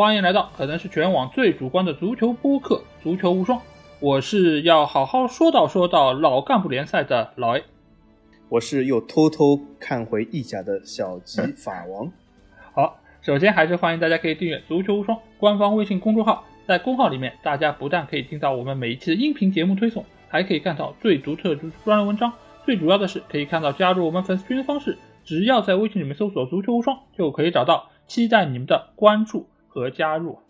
欢迎来到可能是全网最主观的足球播客《足球无双》，我是要好好说道说道老干部联赛的老 A，我是又偷偷看回意甲的小吉法王。好，首先还是欢迎大家可以订阅《足球无双》官方微信公众号，在公号里面，大家不但可以听到我们每一期的音频节目推送，还可以看到最独特的专栏文章，最主要的是可以看到加入我们粉丝群的方式，只要在微信里面搜索“足球无双”就可以找到，期待你们的关注。和加入，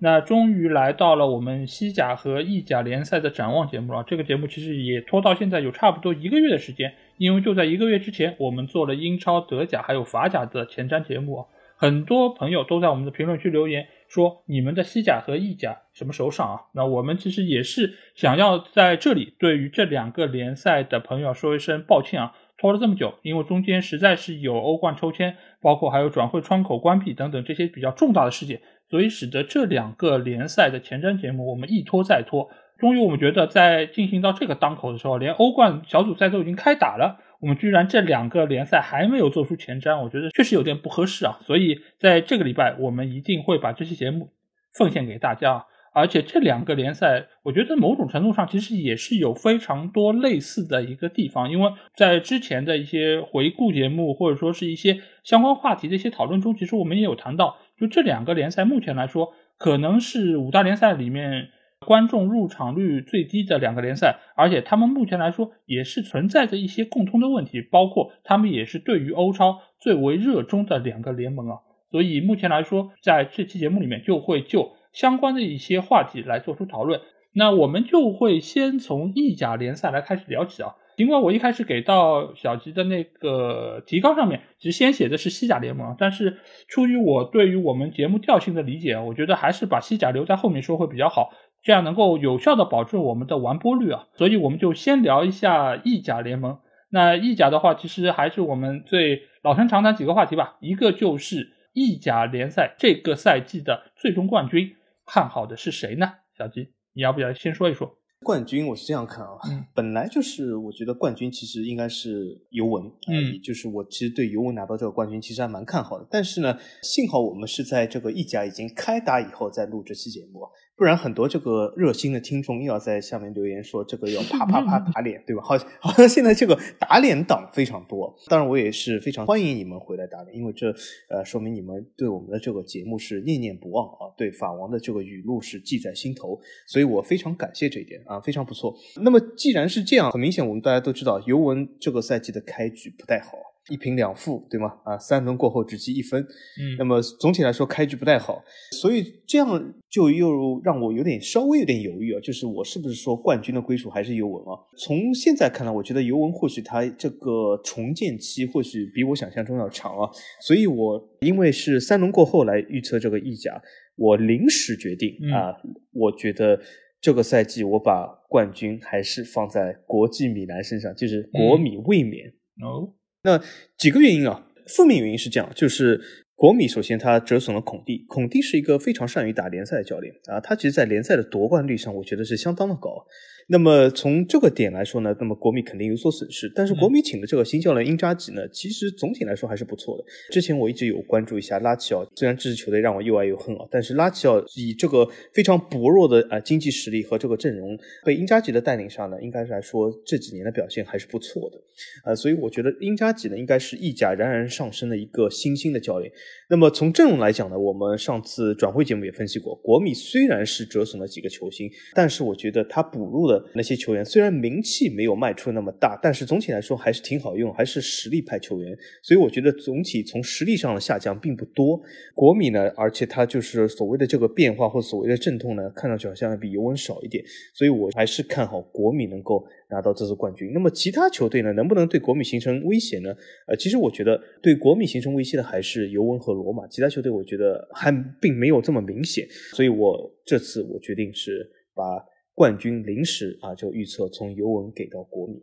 那终于来到了我们西甲和意甲联赛的展望节目了。这个节目其实也拖到现在有差不多一个月的时间，因为就在一个月之前，我们做了英超、德甲还有法甲的前瞻节目。很多朋友都在我们的评论区留言说，你们的西甲和意甲什么时候上啊？那我们其实也是想要在这里对于这两个联赛的朋友说一声抱歉啊。拖了这么久，因为中间实在是有欧冠抽签，包括还有转会窗口关闭等等这些比较重大的事件，所以使得这两个联赛的前瞻节目我们一拖再拖。终于，我们觉得在进行到这个当口的时候，连欧冠小组赛都已经开打了，我们居然这两个联赛还没有做出前瞻，我觉得确实有点不合适啊。所以在这个礼拜，我们一定会把这期节目奉献给大家。而且这两个联赛，我觉得某种程度上其实也是有非常多类似的一个地方，因为在之前的一些回顾节目或者说是一些相关话题的一些讨论中，其实我们也有谈到，就这两个联赛目前来说，可能是五大联赛里面观众入场率最低的两个联赛，而且他们目前来说也是存在着一些共通的问题，包括他们也是对于欧超最为热衷的两个联盟啊，所以目前来说，在这期节目里面就会就。相关的一些话题来做出讨论，那我们就会先从意甲联赛来开始聊起啊。尽管我一开始给到小吉的那个提纲上面，其实先写的是西甲联盟，但是出于我对于我们节目调性的理解，我觉得还是把西甲留在后面说会比较好，这样能够有效的保证我们的完播率啊。所以我们就先聊一下意甲联盟。那意甲的话，其实还是我们最老生常谈几个话题吧，一个就是意甲联赛这个赛季的最终冠军。看好的是谁呢？小吉，你要不要先说一说冠军？我是这样看啊，本来就是我觉得冠军其实应该是尤文，嗯，就是我其实对尤文拿到这个冠军其实还蛮看好的。但是呢，幸好我们是在这个意甲已经开打以后再录这期节目。不然很多这个热心的听众又要在下面留言说这个要 啪啪啪打脸，对吧？好，好像现在这个打脸党非常多。当然，我也是非常欢迎你们回来打脸，因为这呃说明你们对我们的这个节目是念念不忘啊，对法王的这个语录是记在心头，所以我非常感谢这一点啊，非常不错。那么既然是这样，很明显我们大家都知道尤文这个赛季的开局不太好。一平两负，对吗？啊，三轮过后只积一分，嗯，那么总体来说开局不太好，所以这样就又让我有点稍微有点犹豫啊，就是我是不是说冠军的归属还是尤文啊？从现在看来，我觉得尤文或许他这个重建期或许比我想象中要长啊，所以我因为是三轮过后来预测这个意甲，我临时决定啊，我觉得这个赛季我把冠军还是放在国际米兰身上，就是国米卫冕哦。那几个原因啊，负面原因是这样，就是国米首先他折损了孔蒂，孔蒂是一个非常善于打联赛的教练啊，他其实在联赛的夺冠率上，我觉得是相当的高。那么从这个点来说呢，那么国米肯定有所损失。但是国米请的这个新教练英扎吉呢，其实总体来说还是不错的。之前我一直有关注一下拉齐奥，虽然这支球队让我又爱又恨啊，但是拉齐奥以这个非常薄弱的呃经济实力和这个阵容，被英扎吉的带领下呢，应该是来说这几年的表现还是不错的。呃，所以我觉得英扎吉呢，应该是意甲冉冉上升的一个新兴的教练。那么从阵容来讲呢，我们上次转会节目也分析过，国米虽然是折损了几个球星，但是我觉得他补入的那些球员虽然名气没有卖出那么大，但是总体来说还是挺好用，还是实力派球员。所以我觉得总体从实力上的下降并不多。国米呢，而且他就是所谓的这个变化或所谓的阵痛呢，看上去好像比尤文少一点。所以我还是看好国米能够。拿到这次冠军，那么其他球队呢，能不能对国米形成威胁呢？呃，其实我觉得对国米形成威胁的还是尤文和罗马，其他球队我觉得还并没有这么明显，所以我这次我决定是把冠军临时啊就预测从尤文给到国米，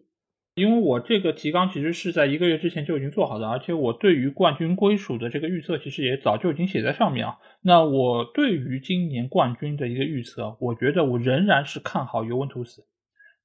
因为我这个提纲其实是在一个月之前就已经做好的，而且我对于冠军归属的这个预测其实也早就已经写在上面啊。那我对于今年冠军的一个预测，我觉得我仍然是看好尤文图斯。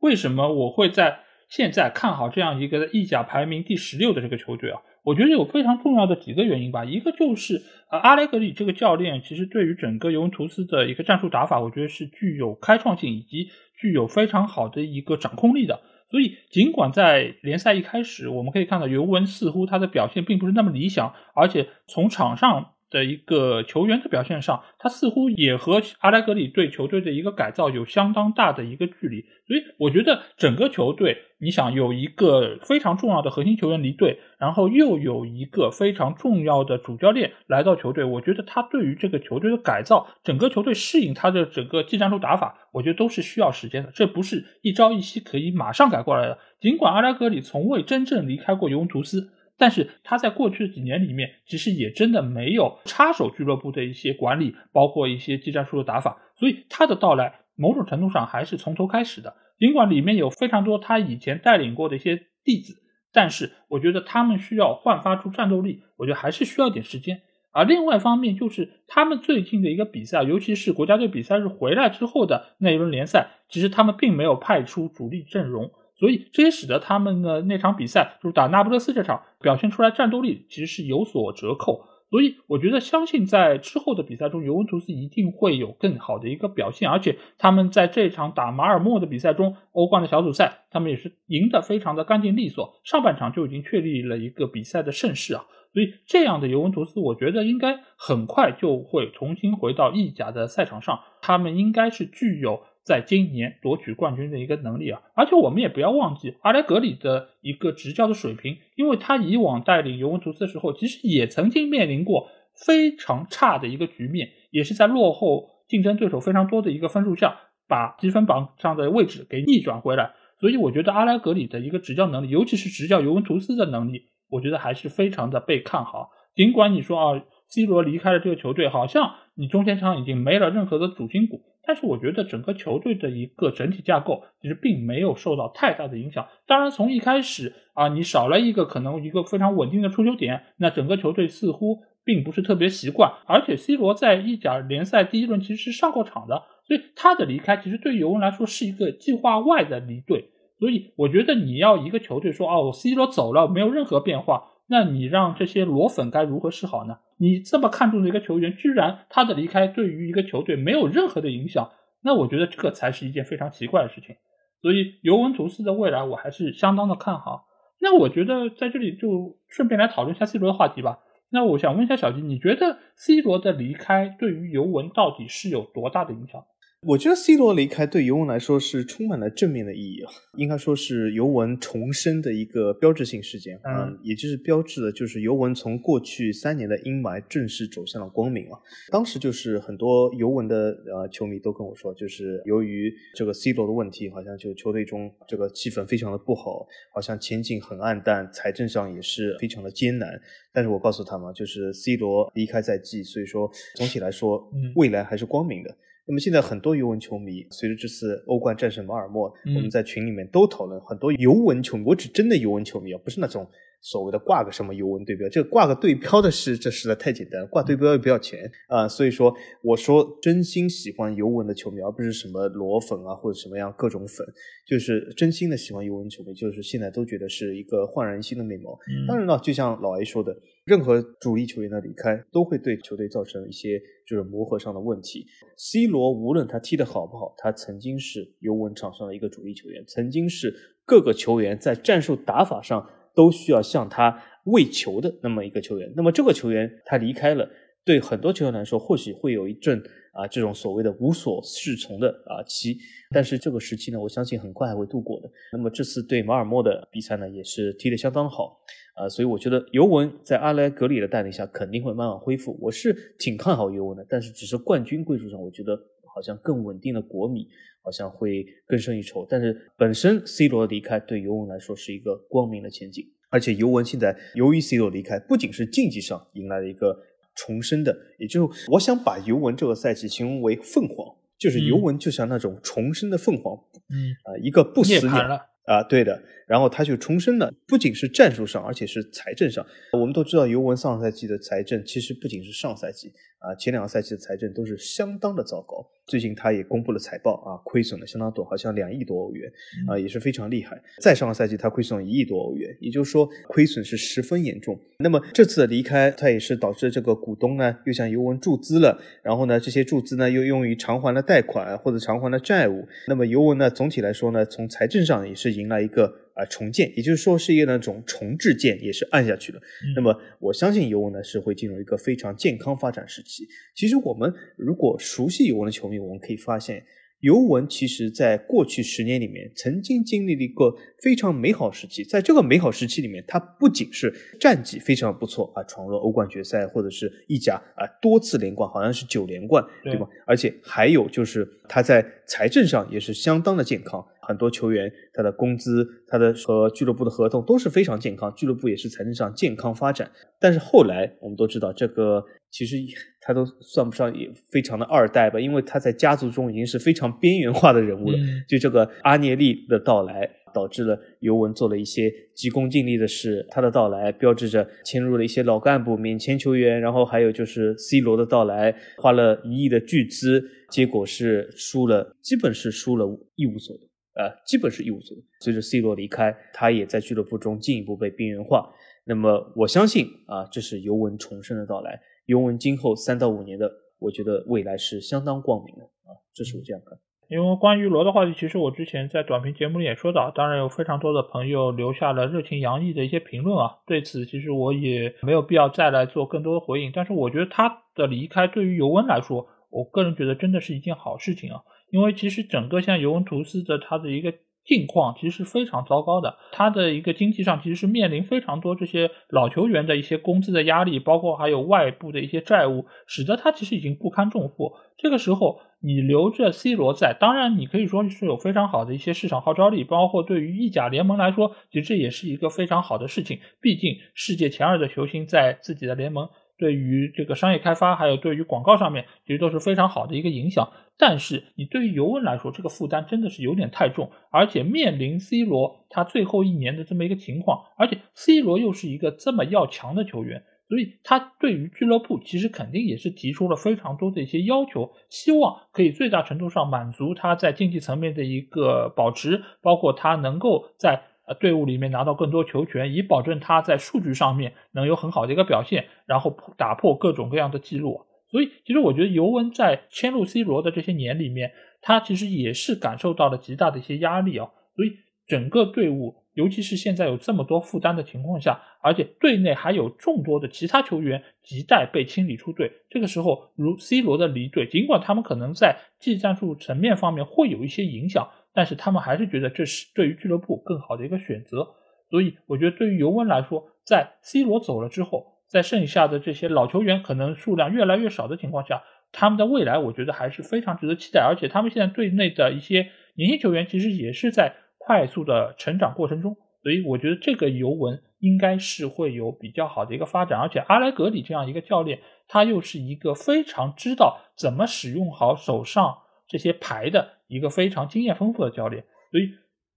为什么我会在现在看好这样一个意甲排名第十六的这个球队啊？我觉得有非常重要的几个原因吧。一个就是呃，阿莱格里这个教练其实对于整个尤文图斯的一个战术打法，我觉得是具有开创性以及具有非常好的一个掌控力的。所以，尽管在联赛一开始，我们可以看到尤文似乎他的表现并不是那么理想，而且从场上。的一个球员的表现上，他似乎也和阿莱格里对球队的一个改造有相当大的一个距离，所以我觉得整个球队，你想有一个非常重要的核心球员离队，然后又有一个非常重要的主教练来到球队，我觉得他对于这个球队的改造，整个球队适应他的整个技战术打法，我觉得都是需要时间的，这不是一朝一夕可以马上改过来的。尽管阿莱格里从未真正离开过尤文图斯。但是他在过去的几年里面，其实也真的没有插手俱乐部的一些管理，包括一些技战术的打法，所以他的到来某种程度上还是从头开始的。尽管里面有非常多他以前带领过的一些弟子，但是我觉得他们需要焕发出战斗力，我觉得还是需要点时间。而另外一方面就是他们最近的一个比赛，尤其是国家队比赛日回来之后的那一轮联赛，其实他们并没有派出主力阵容。所以这也使得他们的那场比赛，就是打那不勒斯这场，表现出来战斗力其实是有所折扣。所以我觉得，相信在之后的比赛中，尤文图斯一定会有更好的一个表现。而且他们在这场打马尔默的比赛中，欧冠的小组赛，他们也是赢得非常的干净利索，上半场就已经确立了一个比赛的胜势啊。所以这样的尤文图斯，我觉得应该很快就会重新回到意甲的赛场上，他们应该是具有。在今年夺取冠军的一个能力啊，而且我们也不要忘记阿莱格里的一个执教的水平，因为他以往带领尤文图斯的时候，其实也曾经面临过非常差的一个局面，也是在落后竞争对手非常多的一个分数下，把积分榜上的位置给逆转回来。所以我觉得阿莱格里的一个执教能力，尤其是执教尤文图斯的能力，我觉得还是非常的被看好。尽管你说啊，C 罗离开了这个球队，好像你中前场已经没了任何的主心骨。但是我觉得整个球队的一个整体架构其实并没有受到太大的影响。当然，从一开始啊，你少了一个可能一个非常稳定的出球点，那整个球队似乎并不是特别习惯。而且，C 罗在意甲联赛第一轮其实是上过场的，所以他的离开其实对尤文来说是一个计划外的离队。所以，我觉得你要一个球队说哦，C 罗走了，没有任何变化。那你让这些裸粉该如何是好呢？你这么看重的一个球员，居然他的离开对于一个球队没有任何的影响，那我觉得这个才是一件非常奇怪的事情。所以尤文图斯的未来我还是相当的看好。那我觉得在这里就顺便来讨论一下 C 罗的话题吧。那我想问一下小金，你觉得 C 罗的离开对于尤文到底是有多大的影响？我觉得 C 罗离开对尤文来说是充满了正面的意义啊，应该说是尤文重生的一个标志性事件啊，也就是标志的就是尤文从过去三年的阴霾正式走向了光明啊。当时就是很多尤文的呃球迷都跟我说，就是由于这个 C 罗的问题，好像就球队中这个气氛非常的不好，好像前景很暗淡，财政上也是非常的艰难。但是我告诉他们，就是 C 罗离开在即，所以说总体来说，未来还是光明的。那么现在很多尤文球迷，随着这次欧冠战胜马尔默，我们在群里面都讨论很多尤文球迷。我指真的尤文球迷啊，不是那种所谓的挂个什么尤文对标，这个挂个对标的是，这实在太简单，挂对标又不要钱啊。所以说，我说真心喜欢尤文的球迷，而不是什么裸粉啊或者什么样各种粉，就是真心的喜欢尤文球迷，就是现在都觉得是一个焕然一新的面貌。当然了，就像老 A 说的。任何主力球员的离开都会对球队造成一些就是磨合上的问题。C 罗无论他踢得好不好，他曾经是尤文场上的一个主力球员，曾经是各个球员在战术打法上都需要向他喂球的那么一个球员。那么这个球员他离开了，对很多球员来说或许会有一阵啊这种所谓的无所适从的啊期，但是这个时期呢，我相信很快还会度过的。那么这次对马尔默的比赛呢，也是踢得相当好。啊，所以我觉得尤文在阿莱格里的带领下肯定会慢慢恢复。我是挺看好尤文的，但是只是冠军归属上，我觉得好像更稳定的国米好像会更胜一筹。但是本身 C 罗的离开对尤文来说是一个光明的前景，而且尤文现在由于 C 罗离开，不仅是竞技上迎来了一个重生的，也就我想把尤文这个赛季形容为凤凰，就是尤文就像那种重生的凤凰，嗯。啊，一个不死鸟。啊，对的，然后他就重申了，不仅是战术上，而且是财政上。我们都知道尤文上赛季的财政其实不仅是上赛季啊，前两个赛季的财政都是相当的糟糕。最近他也公布了财报啊，亏损了相当多，好像两亿多欧元啊，也是非常厉害。再上个赛季他亏损一亿多欧元，也就是说亏损是十分严重。那么这次的离开，他也是导致这个股东呢又向尤文注资了，然后呢这些注资呢又用于偿还了贷款或者偿还了债务。那么尤文呢总体来说呢，从财政上也是迎来一个。啊，重建，也就是说是一个那种重置键，也是按下去了。那么我相信尤文呢是会进入一个非常健康发展时期。其实我们如果熟悉尤文的球迷，我们可以发现。尤文其实在过去十年里面，曾经经历了一个非常美好时期。在这个美好时期里面，他不仅是战绩非常不错啊，闯入欧冠决赛或者是意甲啊，多次连冠，好像是九连冠，对吧？而且还有就是他在财政上也是相当的健康，很多球员他的工资、他的和俱乐部的合同都是非常健康，俱乐部也是财政上健康发展。但是后来我们都知道这个。其实他都算不上也非常的二代吧，因为他在家族中已经是非常边缘化的人物了。就这个阿涅利的到来，导致了尤文做了一些急功近利的事。他的到来标志着迁入了一些老干部、免签球员，然后还有就是 C 罗的到来，花了一亿的巨资，结果是输了，基本是输了一无所得，呃，基本是一无所有。随着 C 罗离开，他也在俱乐部中进一步被边缘化。那么我相信啊，这是尤文重生的到来。尤文今后三到五年的，我觉得未来是相当光明的啊，这是我这样看。因为关于罗的话题，其实我之前在短评节目里也说到，当然有非常多的朋友留下了热情洋溢的一些评论啊，对此其实我也没有必要再来做更多的回应。但是我觉得他的离开对于尤文来说，我个人觉得真的是一件好事情啊，因为其实整个像尤文图斯的他的一个。境况其实是非常糟糕的，他的一个经济上其实是面临非常多这些老球员的一些工资的压力，包括还有外部的一些债务，使得他其实已经不堪重负。这个时候你留着 C 罗在，当然你可以说是有非常好的一些市场号召力，包括对于意甲联盟来说，其实这也是一个非常好的事情。毕竟世界前二的球星在自己的联盟。对于这个商业开发，还有对于广告上面，其实都是非常好的一个影响。但是你对于尤文来说，这个负担真的是有点太重，而且面临 C 罗他最后一年的这么一个情况，而且 C 罗又是一个这么要强的球员，所以他对于俱乐部其实肯定也是提出了非常多的一些要求，希望可以最大程度上满足他在竞技层面的一个保持，包括他能够在。呃，队伍里面拿到更多球权，以保证他在数据上面能有很好的一个表现，然后打破各种各样的记录。所以，其实我觉得尤文在迁入 C 罗的这些年里面，他其实也是感受到了极大的一些压力啊。所以，整个队伍，尤其是现在有这么多负担的情况下，而且队内还有众多的其他球员亟待被清理出队，这个时候，如 C 罗的离队，尽管他们可能在技战术层面方面会有一些影响。但是他们还是觉得这是对于俱乐部更好的一个选择，所以我觉得对于尤文来说，在 C 罗走了之后，在剩下的这些老球员可能数量越来越少的情况下，他们的未来我觉得还是非常值得期待。而且他们现在队内的一些年轻球员其实也是在快速的成长过程中，所以我觉得这个尤文应该是会有比较好的一个发展。而且阿莱格里这样一个教练，他又是一个非常知道怎么使用好手上这些牌的。一个非常经验丰富的教练，所以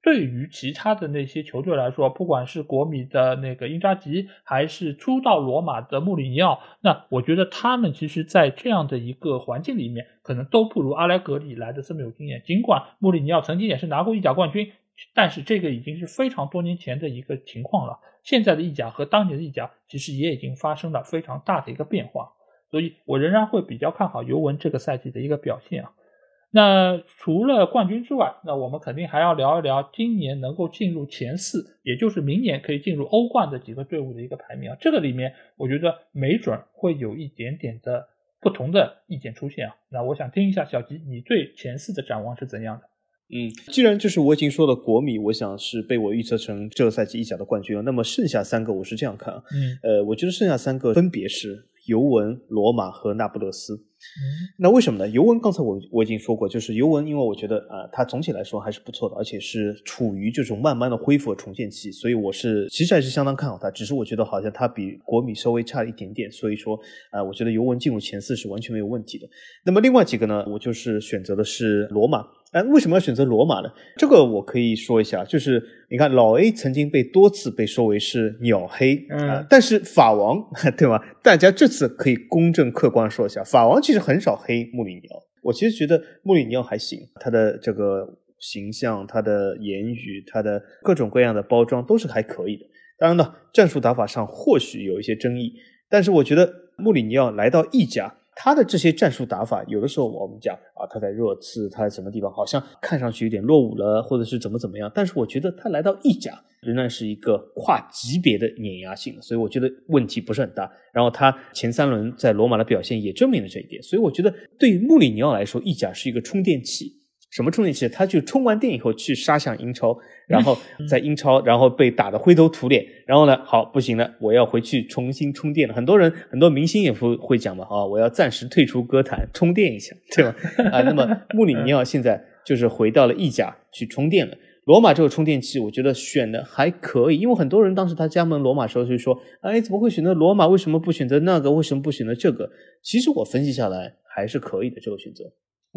对于其他的那些球队来说，不管是国米的那个英扎吉，还是初到罗马的穆里尼奥，那我觉得他们其实，在这样的一个环境里面，可能都不如阿莱格里来的这么有经验。尽管穆里尼奥曾经也是拿过意甲冠军，但是这个已经是非常多年前的一个情况了。现在的意甲和当年的意甲，其实也已经发生了非常大的一个变化，所以我仍然会比较看好尤文这个赛季的一个表现啊。那除了冠军之外，那我们肯定还要聊一聊今年能够进入前四，也就是明年可以进入欧冠的几个队伍的一个排名啊。这个里面，我觉得没准会有一点点的不同的意见出现啊。那我想听一下小吉，你对前四的展望是怎样的？嗯，既然就是我已经说了，国米，我想是被我预测成这个赛季意甲的冠军了。那么剩下三个，我是这样看啊。嗯，呃，我觉得剩下三个分别是尤文、罗马和那不勒斯。那为什么呢？尤文刚才我我已经说过，就是尤文，因为我觉得啊，它总体来说还是不错的，而且是处于这种慢慢的恢复和重建期，所以我是其实还是相当看好它。只是我觉得好像它比国米稍微差一点点，所以说啊，我觉得尤文进入前四是完全没有问题的。那么另外几个呢，我就是选择的是罗马。哎，为什么要选择罗马呢？这个我可以说一下，就是你看老 A 曾经被多次被说为是鸟黑啊，但是法王 对吧？大家这次可以公正客观说一下，法王其实很少黑穆里尼奥。我其实觉得穆里尼奥还行，他的这个形象、他的言语、他的各种各样的包装都是还可以的。当然了，战术打法上或许有一些争议，但是我觉得穆里尼奥来到意甲。他的这些战术打法，有的时候我们讲啊，他在热刺，他在什么地方好像看上去有点落伍了，或者是怎么怎么样。但是我觉得他来到意甲，仍然是一个跨级别的碾压性，所以我觉得问题不是很大。然后他前三轮在罗马的表现也证明了这一点，所以我觉得对于穆里尼奥来说，意甲是一个充电器。什么充电器？他就充完电以后去杀向英超，然后 在英超，然后被打得灰头土脸，然后呢，好不行了，我要回去重新充电了。很多人，很多明星也会会讲嘛，啊，我要暂时退出歌坛充电一下，对吧？啊，那么穆里尼奥现在就是回到了意甲去充电了。罗马这个充电器，我觉得选的还可以，因为很多人当时他加盟罗马时候就说，哎，怎么会选择罗马？为什么不选择那个？为什么不选择这个？其实我分析下来还是可以的这个选择。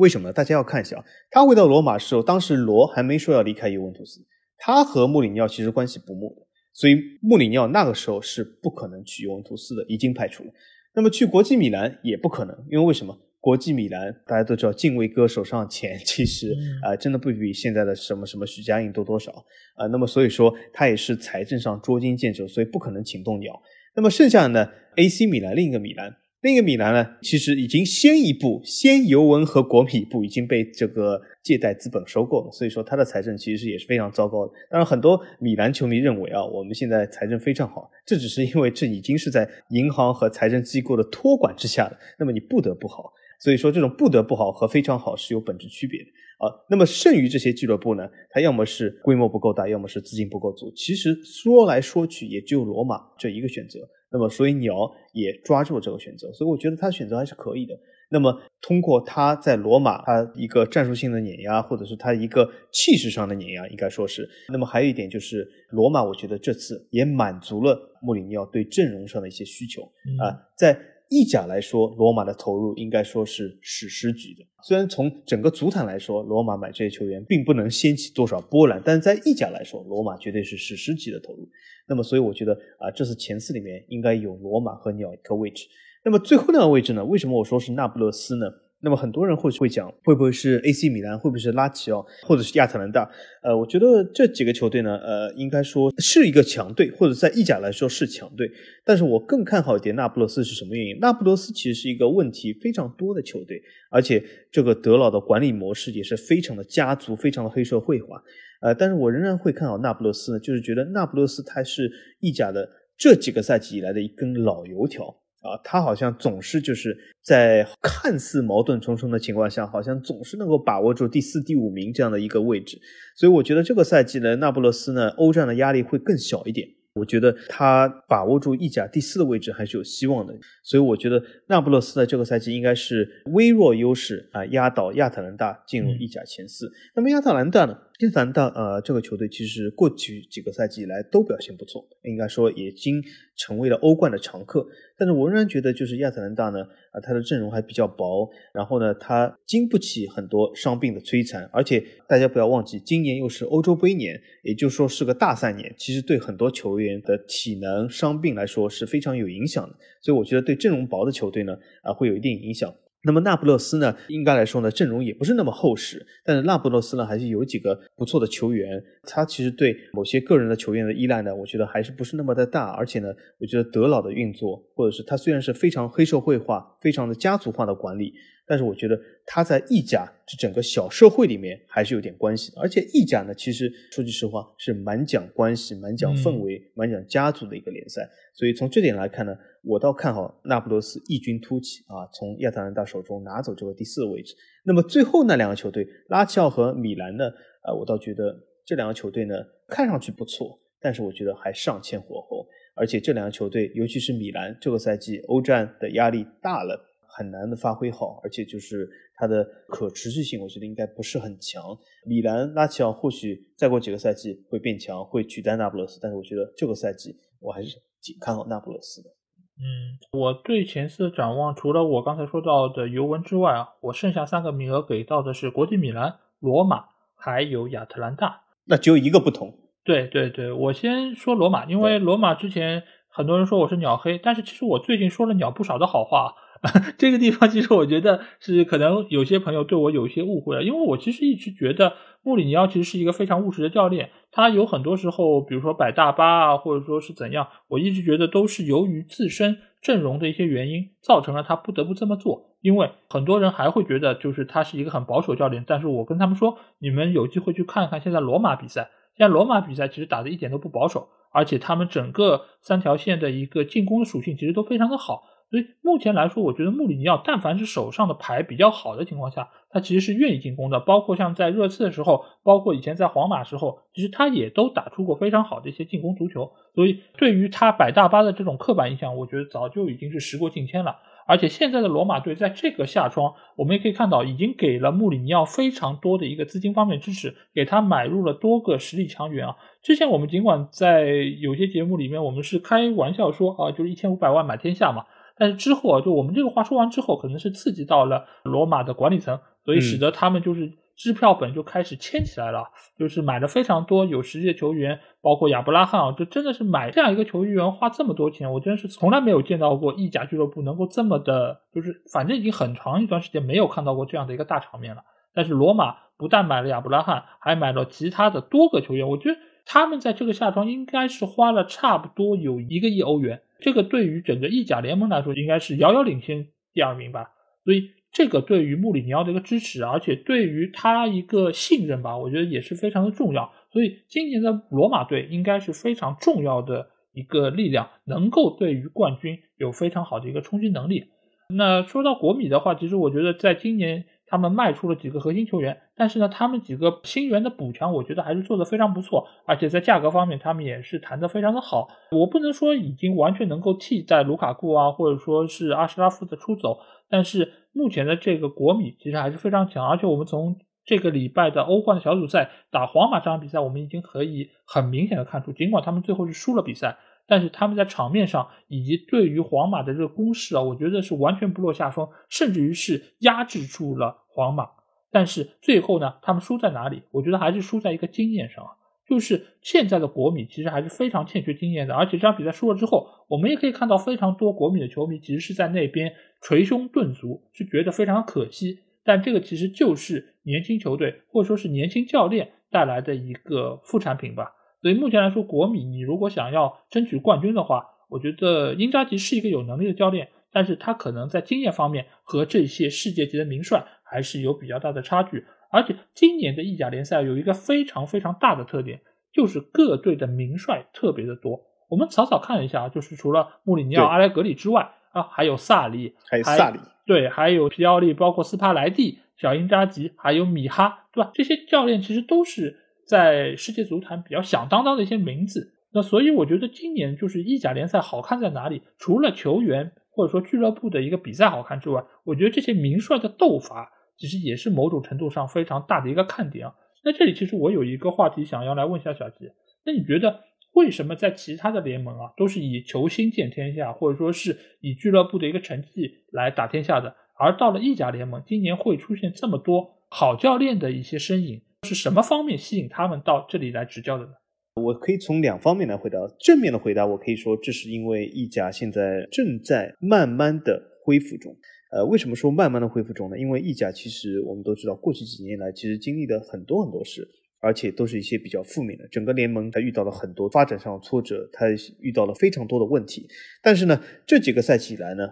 为什么呢？大家要看一下，他回到罗马时候，当时罗还没说要离开尤文图斯，他和穆里尼奥其实关系不睦的，所以穆里尼奥那个时候是不可能去尤文图斯的，已经排除了。那么去国际米兰也不可能，因为为什么？国际米兰大家都知道，敬畏哥手上的钱其实啊，真的不比现在的什么什么许家印多多少啊。那么所以说他也是财政上捉襟见肘，所以不可能请动鸟。那么剩下的呢？AC 米兰，另一个米兰。另一个米兰呢，其实已经先一步，先尤文和国米一步已经被这个借贷资本收购了，所以说他的财政其实也是非常糟糕的。当然，很多米兰球迷认为啊，我们现在财政非常好，这只是因为这已经是在银行和财政机构的托管之下的，那么你不得不好。所以说，这种不得不好和非常好是有本质区别的啊。那么剩余这些俱乐部呢，它要么是规模不够大，要么是资金不够足。其实说来说去，也只有罗马这一个选择。那么，所以鸟也抓住了这个选择，所以我觉得他的选择还是可以的。那么，通过他在罗马他一个战术性的碾压，或者是他一个气势上的碾压，应该说是。那么还有一点就是，罗马我觉得这次也满足了穆里尼奥对阵容上的一些需求啊，在。意甲来说，罗马的投入应该说是史诗级的。虽然从整个足坛来说，罗马买这些球员并不能掀起多少波澜，但是在意甲来说，罗马绝对是史诗级的投入。那么，所以我觉得啊，这次前四里面应该有罗马和鸟一个位置。那么最后那个位置呢？为什么我说是那不勒斯呢？那么很多人会会讲，会不会是 AC 米兰，会不会是拉齐奥，或者是亚特兰大？呃，我觉得这几个球队呢，呃，应该说是一个强队，或者在意甲来说是强队。但是我更看好一点那不勒斯是什么原因？那不勒斯其实是一个问题非常多的球队，而且这个德老的管理模式也是非常的家族，非常的黑社会化。呃，但是我仍然会看好那不勒斯呢，就是觉得那不勒斯它是意甲的这几个赛季以来的一根老油条。啊，他好像总是就是在看似矛盾重重的情况下，好像总是能够把握住第四、第五名这样的一个位置，所以我觉得这个赛季呢，那不勒斯呢，欧战的压力会更小一点。我觉得他把握住意甲第四的位置还是有希望的，所以我觉得那不勒斯的这个赛季应该是微弱优势啊，压倒亚特兰大进入意甲前四。那么亚特兰大呢？亚特兰大呃，这个球队其实过去几个赛季以来都表现不错，应该说已经成为了欧冠的常客。但是我仍然觉得，就是亚特兰大呢，啊，他的阵容还比较薄，然后呢，他经不起很多伤病的摧残，而且大家不要忘记，今年又是欧洲杯年，也就是说是个大赛年，其实对很多球员的体能伤病来说是非常有影响的。所以我觉得对阵容薄的球队呢，啊，会有一定影响。那么那不勒斯呢？应该来说呢，阵容也不是那么厚实，但是那不勒斯呢，还是有几个不错的球员。他其实对某些个人的球员的依赖呢，我觉得还是不是那么的大。而且呢，我觉得德老的运作，或者是他虽然是非常黑社会化、非常的家族化的管理。但是我觉得他在意甲这整个小社会里面还是有点关系的，而且意甲呢，其实说句实话是蛮讲关系、蛮讲氛围、蛮讲家族的一个联赛。所以从这点来看呢，我倒看好那不勒斯异军突起啊，从亚特兰大手中拿走这个第四的位置。那么最后那两个球队拉齐奥和米兰呢，啊，我倒觉得这两个球队呢看上去不错，但是我觉得还尚欠火候。而且这两个球队，尤其是米兰，这个赛季欧战的压力大了。很难的发挥好，而且就是它的可持续性，我觉得应该不是很强。米兰拉齐奥或许再过几个赛季会变强，会取代那不勒斯，但是我觉得这个赛季我还是挺看好那不勒斯的。嗯，我对前四的展望，除了我刚才说到的尤文之外啊，我剩下三个名额给到的是国际米兰、罗马还有亚特兰大。那只有一个不同。对对对，我先说罗马，因为罗马之前。很多人说我是鸟黑，但是其实我最近说了鸟不少的好话。这个地方其实我觉得是可能有些朋友对我有一些误会了，因为我其实一直觉得穆里尼奥其实是一个非常务实的教练。他有很多时候，比如说摆大巴啊，或者说是怎样，我一直觉得都是由于自身阵容的一些原因，造成了他不得不这么做。因为很多人还会觉得就是他是一个很保守教练，但是我跟他们说，你们有机会去看看现在罗马比赛，现在罗马比赛其实打的一点都不保守。而且他们整个三条线的一个进攻的属性其实都非常的好，所以目前来说，我觉得穆里尼奥但凡是手上的牌比较好的情况下，他其实是愿意进攻的。包括像在热刺的时候，包括以前在皇马时候，其实他也都打出过非常好的一些进攻足球。所以对于他摆大巴的这种刻板印象，我觉得早就已经是时过境迁了。而且现在的罗马队在这个夏窗，我们也可以看到，已经给了穆里尼奥非常多的一个资金方面支持，给他买入了多个实力强援啊。之前我们尽管在有些节目里面，我们是开玩笑说啊，就是一千五百万买天下嘛。但是之后啊，就我们这个话说完之后，可能是刺激到了罗马的管理层，所以使得他们就是支票本就开始签起来了，就是买了非常多有实力的球员，包括亚布拉罕啊，就真的是买这样一个球员花这么多钱，我真是从来没有见到过意甲俱乐部能够这么的，就是反正已经很长一段时间没有看到过这样的一个大场面了。但是罗马不但买了亚布拉罕，还买了其他的多个球员，我觉得。他们在这个夏窗应该是花了差不多有一个亿欧元，这个对于整个意甲联盟来说应该是遥遥领先第二名吧。所以这个对于穆里尼奥的一个支持，而且对于他一个信任吧，我觉得也是非常的重要。所以今年的罗马队应该是非常重要的一个力量，能够对于冠军有非常好的一个冲击能力。那说到国米的话，其实我觉得在今年。他们卖出了几个核心球员，但是呢，他们几个新援的补强，我觉得还是做的非常不错，而且在价格方面，他们也是谈的非常的好。我不能说已经完全能够替代卢卡库啊，或者说是阿什拉夫的出走，但是目前的这个国米其实还是非常强。而且我们从这个礼拜的欧冠的小组赛打皇马这场比赛，我们已经可以很明显的看出，尽管他们最后是输了比赛。但是他们在场面上以及对于皇马的这个攻势啊，我觉得是完全不落下风，甚至于是压制住了皇马。但是最后呢，他们输在哪里？我觉得还是输在一个经验上啊。就是现在的国米其实还是非常欠缺经验的，而且这场比赛输了之后，我们也可以看到非常多国米的球迷其实是在那边捶胸顿足，是觉得非常可惜。但这个其实就是年轻球队或者说是年轻教练带来的一个副产品吧。所以目前来说，国米你如果想要争取冠军的话，我觉得英扎吉是一个有能力的教练，但是他可能在经验方面和这些世界级的名帅还是有比较大的差距。而且今年的意甲联赛有一个非常非常大的特点，就是各队的名帅特别的多。我们草草看了一下啊，就是除了穆里尼奥、阿莱格里之外啊，还有萨里，还有萨里，对，还有皮奥利，包括斯帕莱蒂、小英扎吉，还有米哈，对吧？这些教练其实都是。在世界足坛比较响当当的一些名字，那所以我觉得今年就是意甲联赛好看在哪里？除了球员或者说俱乐部的一个比赛好看之外，我觉得这些名帅的斗法其实也是某种程度上非常大的一个看点啊。那这里其实我有一个话题想要来问一下小吉，那你觉得为什么在其他的联盟啊都是以球星见天下，或者说是以俱乐部的一个成绩来打天下的，而到了意甲联盟，今年会出现这么多好教练的一些身影？是什么方面吸引他们到这里来执教的呢？我可以从两方面来回答。正面的回答，我可以说这是因为意甲现在正在慢慢的恢复中。呃，为什么说慢慢的恢复中呢？因为意甲其实我们都知道，过去几年来其实经历了很多很多事，而且都是一些比较负面的。整个联盟它遇到了很多发展上的挫折，它遇到了非常多的问题。但是呢，这几个赛季以来呢？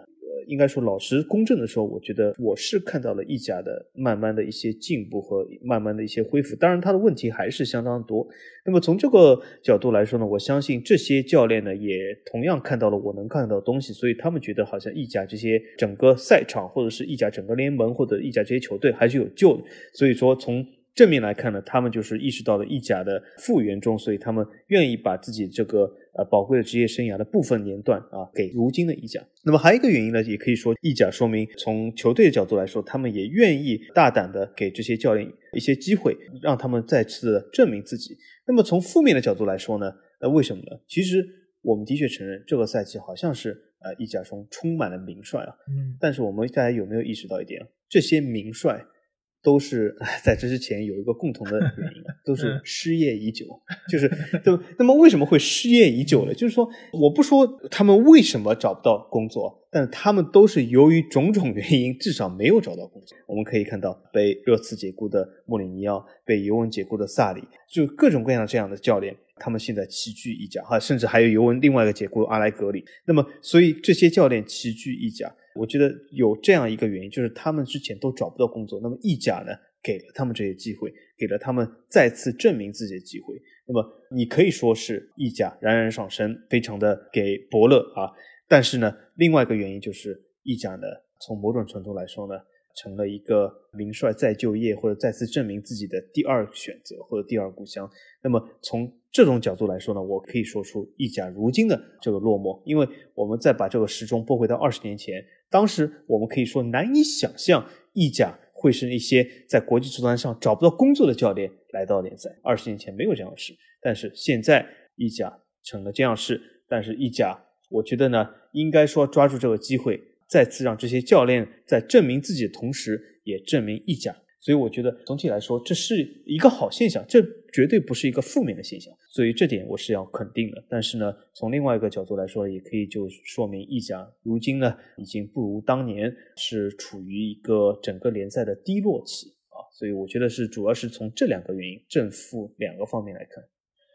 应该说老实公正的说，我觉得我是看到了意甲的慢慢的一些进步和慢慢的一些恢复。当然，他的问题还是相当多。那么从这个角度来说呢，我相信这些教练呢也同样看到了我能看到的东西，所以他们觉得好像意甲这些整个赛场或者是意甲整个联盟或者意甲这些球队还是有救的。所以说从正面来看呢，他们就是意识到了意甲的复原中，所以他们愿意把自己这个呃宝贵的职业生涯的部分年段啊给如今的意甲。那么还有一个原因呢，也可以说意甲说明从球队的角度来说，他们也愿意大胆的给这些教练一些机会，让他们再次的证明自己。那么从负面的角度来说呢，呃为什么呢？其实我们的确承认这个赛季好像是呃意甲中充满了名帅啊，嗯，但是我们大家有没有意识到一点？这些名帅。都是 在这之前有一个共同的原因，都是失业已久。就是，对那么为什么会失业已久呢？就是说，我不说他们为什么找不到工作，但他们都是由于种种原因，至少没有找到工作。我们可以看到，被热刺解雇的穆里尼奥，被尤文解雇的萨里，就各种各样这样的教练，他们现在齐聚一家，哈，甚至还有尤文另外一个解雇阿莱格里。那么，所以这些教练齐聚一家。我觉得有这样一个原因，就是他们之前都找不到工作，那么意甲呢给了他们这些机会，给了他们再次证明自己的机会。那么你可以说是意甲冉冉上升，非常的给伯乐啊。但是呢，另外一个原因就是意甲呢，从某种程度来说呢，成了一个名帅再就业或者再次证明自己的第二选择或者第二故乡。那么从这种角度来说呢，我可以说出意甲如今的这个落寞，因为我们再把这个时钟拨回到二十年前。当时我们可以说难以想象意甲会是一些在国际足坛上找不到工作的教练来到联赛。二十年前没有这样的事，但是现在意甲成了这样事。但是意甲，我觉得呢，应该说抓住这个机会，再次让这些教练在证明自己的同时，也证明意甲。所以我觉得总体来说，这是一个好现象，这绝对不是一个负面的现象。所以这点我是要肯定的。但是呢，从另外一个角度来说，也可以就说明意甲如今呢，已经不如当年，是处于一个整个联赛的低落期啊。所以我觉得是主要是从这两个原因，正负两个方面来看。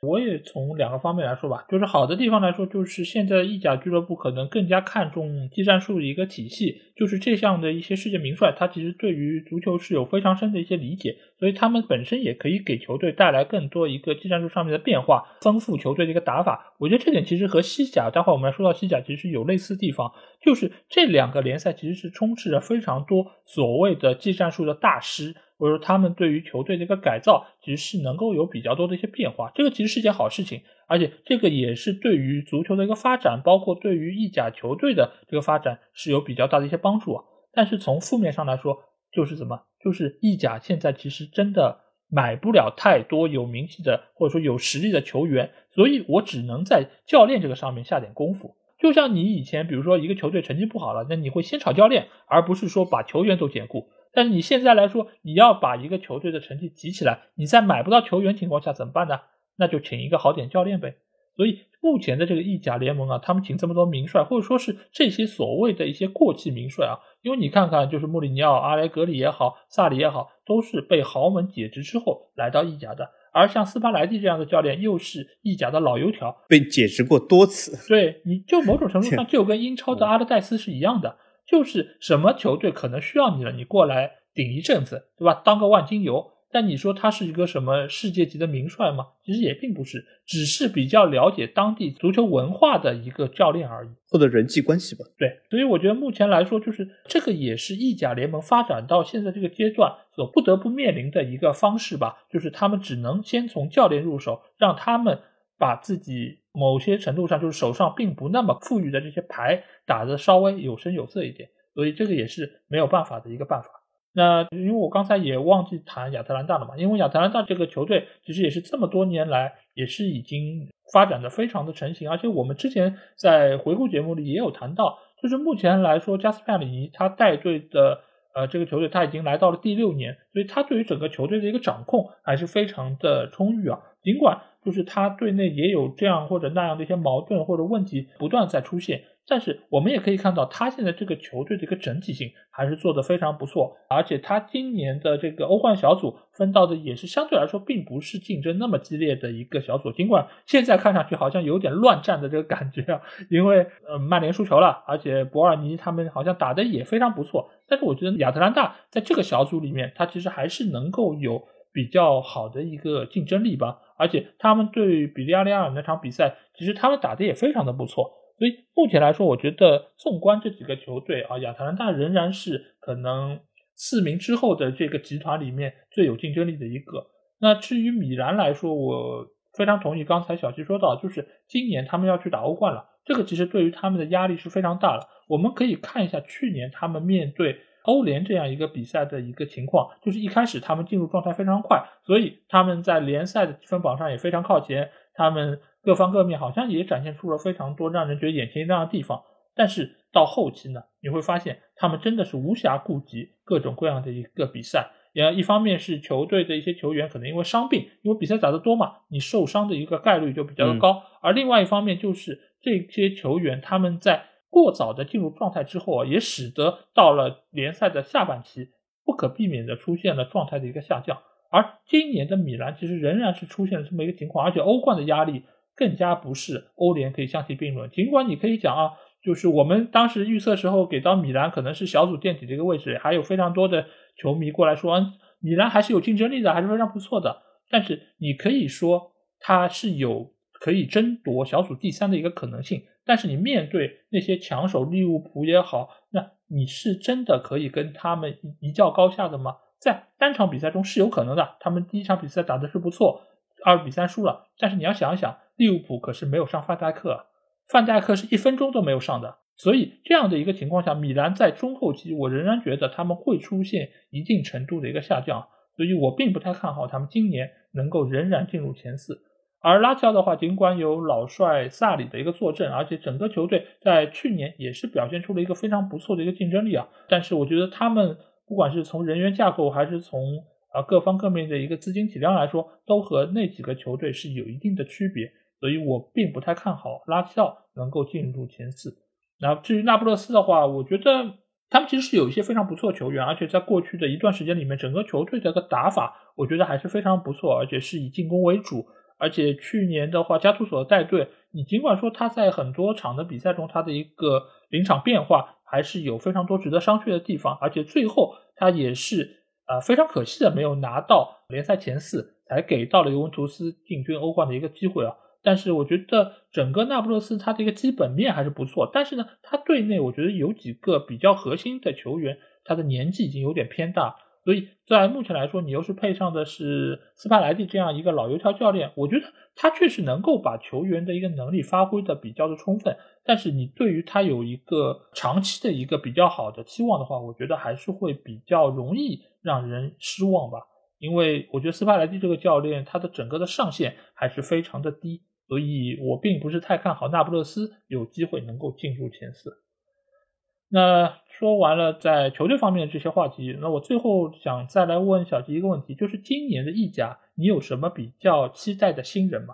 我也从两个方面来说吧，就是好的地方来说，就是现在意甲俱乐部可能更加看重技战术的一个体系，就是这项的一些世界名帅，他其实对于足球是有非常深的一些理解，所以他们本身也可以给球队带来更多一个技战术上面的变化，丰富球队的一个打法。我觉得这点其实和西甲，待会儿我们来说到西甲，其实有类似地方，就是这两个联赛其实是充斥着非常多所谓的技战术的大师。或者说，他们对于球队的一个改造，其实是能够有比较多的一些变化，这个其实是件好事情，而且这个也是对于足球的一个发展，包括对于意甲球队的这个发展是有比较大的一些帮助啊。但是从负面上来说，就是怎么，就是意甲现在其实真的买不了太多有名气的或者说有实力的球员，所以我只能在教练这个上面下点功夫。就像你以前，比如说一个球队成绩不好了，那你会先炒教练，而不是说把球员都解雇。但是你现在来说，你要把一个球队的成绩提起来，你在买不到球员情况下怎么办呢？那就请一个好点教练呗。所以目前的这个意甲联盟啊，他们请这么多名帅，或者说是这些所谓的一些过气名帅啊，因为你看看，就是穆里尼奥、阿莱格里也好，萨里也好，都是被豪门解职之后来到意甲的。而像斯巴莱蒂这样的教练，又是意甲的老油条，被解职过多次。对，你就某种程度 上就跟英超的阿德戴斯是一样的。就是什么球队可能需要你了，你过来顶一阵子，对吧？当个万金油。但你说他是一个什么世界级的名帅吗？其实也并不是，只是比较了解当地足球文化的一个教练而已，或者人际关系吧。对，所以我觉得目前来说，就是这个也是意甲联盟发展到现在这个阶段所不得不面临的一个方式吧。就是他们只能先从教练入手，让他们把自己某些程度上就是手上并不那么富裕的这些牌。打的稍微有声有色一点，所以这个也是没有办法的一个办法。那因为我刚才也忘记谈亚特兰大了嘛，因为亚特兰大这个球队其实也是这么多年来也是已经发展的非常的成型，而且我们之前在回顾节目里也有谈到，就是目前来说，加斯帕里尼他带队的呃这个球队他已经来到了第六年，所以他对于整个球队的一个掌控还是非常的充裕啊。尽管就是他队内也有这样或者那样的一些矛盾或者问题不断在出现。但是我们也可以看到，他现在这个球队的一个整体性还是做得非常不错，而且他今年的这个欧冠小组分到的也是相对来说并不是竞争那么激烈的一个小组，尽管现在看上去好像有点乱战的这个感觉啊，因为呃曼联输球了，而且博尔尼他们好像打的也非常不错，但是我觉得亚特兰大在这个小组里面，他其实还是能够有比较好的一个竞争力吧，而且他们对比利亚雷亚尔那场比赛，其实他们打的也非常的不错。所以目前来说，我觉得纵观这几个球队啊，亚特兰大仍然是可能四名之后的这个集团里面最有竞争力的一个。那至于米兰来说，我非常同意刚才小七说到，就是今年他们要去打欧冠了，这个其实对于他们的压力是非常大的。我们可以看一下去年他们面对欧联这样一个比赛的一个情况，就是一开始他们进入状态非常快，所以他们在联赛的积分榜上也非常靠前，他们各方各面好像也展现出了非常多让人觉得眼前一亮的地方。但是到后期呢，你会发现他们真的是无暇顾及各种各样的一个比赛。也一方面是球队的一些球员可能因为伤病，因为比赛打得多嘛，你受伤的一个概率就比较的高。而另外一方面就是这些球员他们在过早的进入状态之后啊，也使得到了联赛的下半期不可避免的出现了状态的一个下降。而今年的米兰其实仍然是出现了这么一个情况，而且欧冠的压力更加不是欧联可以相提并论。尽管你可以讲啊。就是我们当时预测时候给到米兰可能是小组垫底这个位置，还有非常多的球迷过来说，米兰还是有竞争力的，还是非常不错的。但是你可以说它是有可以争夺小组第三的一个可能性，但是你面对那些强手利物浦也好，那你是真的可以跟他们一一较高下的吗？在单场比赛中是有可能的，他们第一场比赛打的是不错，二比三输了，但是你要想一想，利物浦可是没有上范戴克。范戴克是一分钟都没有上的，所以这样的一个情况下，米兰在中后期，我仍然觉得他们会出现一定程度的一个下降，所以我并不太看好他们今年能够仍然进入前四。而拉齐奥的话，尽管有老帅萨里的一个坐镇，而且整个球队在去年也是表现出了一个非常不错的一个竞争力啊，但是我觉得他们不管是从人员架构还是从啊各方各面的一个资金体量来说，都和那几个球队是有一定的区别。所以我并不太看好拉齐奥能够进入前四。那至于那不勒斯的话，我觉得他们其实是有一些非常不错的球员，而且在过去的一段时间里面，整个球队的一个打法，我觉得还是非常不错，而且是以进攻为主。而且去年的话，加图索带队，你尽管说他在很多场的比赛中，他的一个临场变化还是有非常多值得商榷的地方，而且最后他也是呃非常可惜的没有拿到联赛前四，才给到了尤文图斯进军欧冠的一个机会啊。但是我觉得整个那不勒斯它的一个基本面还是不错，但是呢，它队内我觉得有几个比较核心的球员，他的年纪已经有点偏大，所以在目前来说，你又是配上的是斯帕莱蒂这样一个老油条教练，我觉得他确实能够把球员的一个能力发挥的比较的充分，但是你对于他有一个长期的一个比较好的期望的话，我觉得还是会比较容易让人失望吧，因为我觉得斯帕莱蒂这个教练他的整个的上限还是非常的低。所以我并不是太看好那不勒斯有机会能够进入前四。那说完了在球队方面的这些话题，那我最后想再来问小吉一个问题，就是今年的意甲，你有什么比较期待的新人吗？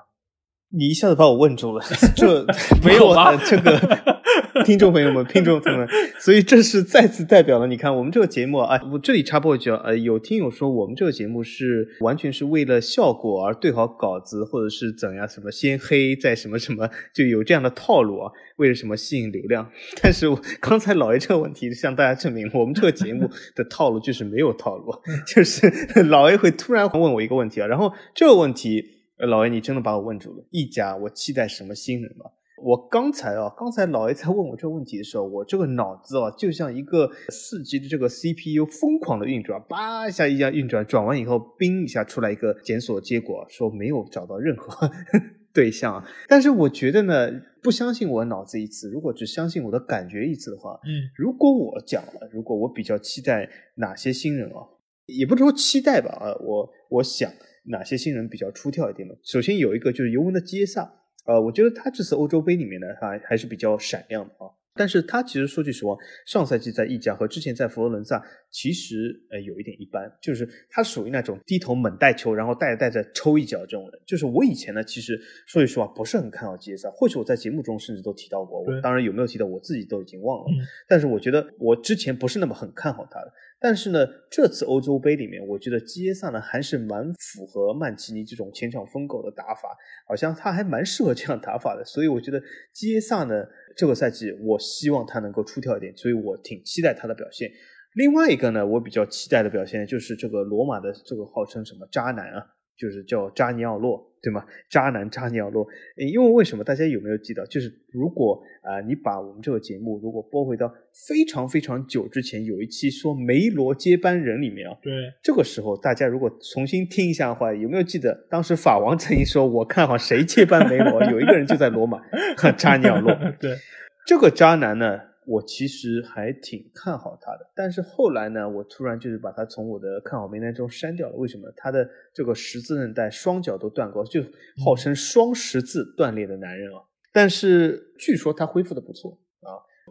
你一下子把我问住了，这没有吧？这个。听众朋友们，听众朋友们，所以这是再次代表了，你看我们这个节目啊，我这里插播一句啊，呃，有听友说我们这个节目是完全是为了效果而对好稿子，或者是怎样，什么先黑再什么什么，就有这样的套路啊，为了什么吸引流量？但是我刚才老爷这个问题向大家证明，我们这个节目的套路就是没有套路，就是老爷会突然问我一个问题啊，然后这个问题，老爷你真的把我问住了，一家我期待什么新人吗？我刚才啊，刚才老爷在问我这个问题的时候，我这个脑子啊，就像一个四 G 的这个 CPU 疯狂的运转，叭一下一下运转，转完以后，冰一下出来一个检索结果，说没有找到任何 对象。但是我觉得呢，不相信我脑子一次，如果只相信我的感觉一次的话，嗯，如果我讲了，如果我比较期待哪些新人啊，也不是说期待吧，啊，我我想哪些新人比较出挑一点呢？首先有一个就是尤文的杰萨。呃，我觉得他这次欧洲杯里面呢，还还是比较闪亮的啊。但是他其实说句实话，上赛季在意甲和之前在佛罗伦萨，其实呃有一点一般，就是他属于那种低头猛带球，然后带着带着抽一脚这种人。就是我以前呢，其实说句实话不是很看好杰萨，或许我在节目中甚至都提到过，我当然有没有提到我自己都已经忘了。但是我觉得我之前不是那么很看好他的。但是呢，这次欧洲杯里面，我觉得基耶萨呢还是蛮符合曼奇尼这种前场疯狗的打法，好像他还蛮适合这样打法的。所以我觉得基耶萨呢，这个赛季我希望他能够出挑一点，所以我挺期待他的表现。另外一个呢，我比较期待的表现就是这个罗马的这个号称什么渣男啊，就是叫扎尼奥洛。对吗？渣男渣鸟落，因为为什么？大家有没有记得？就是如果啊，你把我们这个节目如果播回到非常非常久之前，有一期说梅罗接班人里面啊，对，这个时候大家如果重新听一下的话，有没有记得当时法王曾经说我看好谁接班梅罗？有一个人就在罗马，渣鸟落。对，这个渣男呢？我其实还挺看好他的，但是后来呢，我突然就是把他从我的看好名单中删掉了。为什么？他的这个十字韧带双脚都断过，就号称双十字断裂的男人啊。但是据说他恢复的不错啊。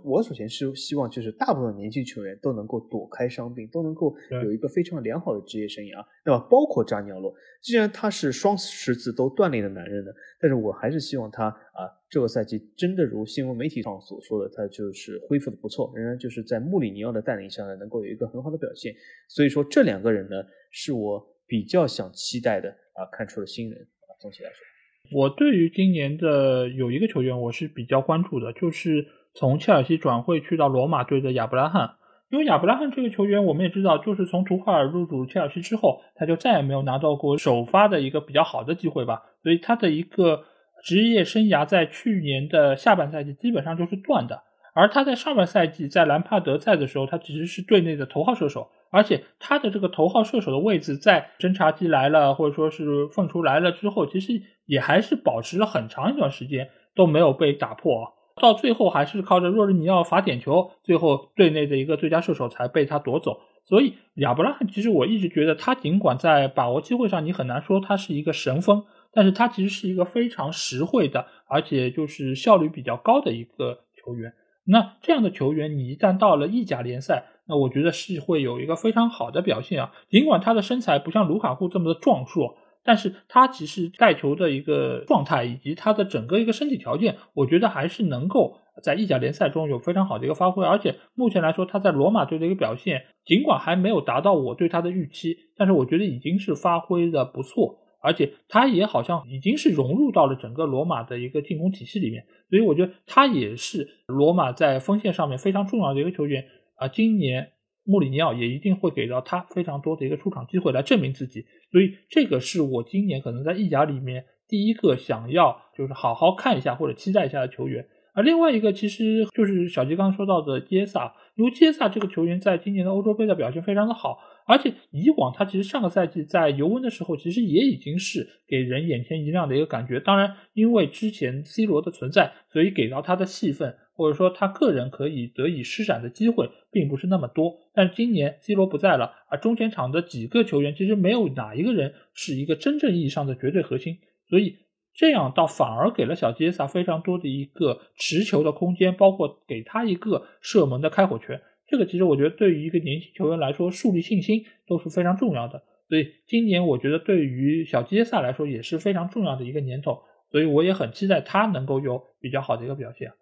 我首先是希望，就是大部分年轻球员都能够躲开伤病，都能够有一个非常良好的职业生涯，那么包括扎尼奥洛，既然他是双十字都断裂的男人呢，但是我还是希望他啊，这个赛季真的如新闻媒体上所说的，他就是恢复的不错，仍然就是在穆里尼奥的带领下呢，能够有一个很好的表现。所以说这两个人呢，是我比较想期待的啊，看出了新人啊。总体来说，我对于今年的有一个球员，我是比较关注的，就是。从切尔西转会去到罗马队的亚布拉罕，因为亚布拉罕这个球员，我们也知道，就是从图赫尔入主切尔西之后，他就再也没有拿到过首发的一个比较好的机会吧。所以他的一个职业生涯在去年的下半赛季基本上就是断的。而他在上半赛季在兰帕德在的时候，他其实是队内的头号射手，而且他的这个头号射手的位置在侦察机来了或者说是凤雏来了之后，其实也还是保持了很长一段时间都没有被打破。到最后还是靠着若日尼奥罚点球，最后队内的一个最佳射手才被他夺走。所以亚伯拉罕其实我一直觉得他尽管在把握机会上你很难说他是一个神锋，但是他其实是一个非常实惠的，而且就是效率比较高的一个球员。那这样的球员你一旦到了意甲联赛，那我觉得是会有一个非常好的表现啊。尽管他的身材不像卢卡库这么的壮硕。但是他其实带球的一个状态以及他的整个一个身体条件，我觉得还是能够在意甲联赛中有非常好的一个发挥。而且目前来说，他在罗马队的一个表现，尽管还没有达到我对他的预期，但是我觉得已经是发挥的不错。而且他也好像已经是融入到了整个罗马的一个进攻体系里面，所以我觉得他也是罗马在锋线上面非常重要的一个球员啊。今年。穆里尼奥也一定会给到他非常多的一个出场机会来证明自己，所以这个是我今年可能在意甲里面第一个想要就是好好看一下或者期待一下的球员。而另外一个其实就是小吉刚刚说到的杰萨，因为杰萨这个球员在今年的欧洲杯的表现非常的好，而且以往他其实上个赛季在尤文的时候其实也已经是给人眼前一亮的一个感觉。当然，因为之前 C 罗的存在，所以给到他的戏份。或者说他个人可以得以施展的机会并不是那么多，但今年 C 罗不在了，而中前场的几个球员其实没有哪一个人是一个真正意义上的绝对核心，所以这样倒反而给了小杰萨非常多的一个持球的空间，包括给他一个射门的开火权。这个其实我觉得对于一个年轻球员来说，树立信心都是非常重要的。所以今年我觉得对于小杰萨来说也是非常重要的一个年头，所以我也很期待他能够有比较好的一个表现。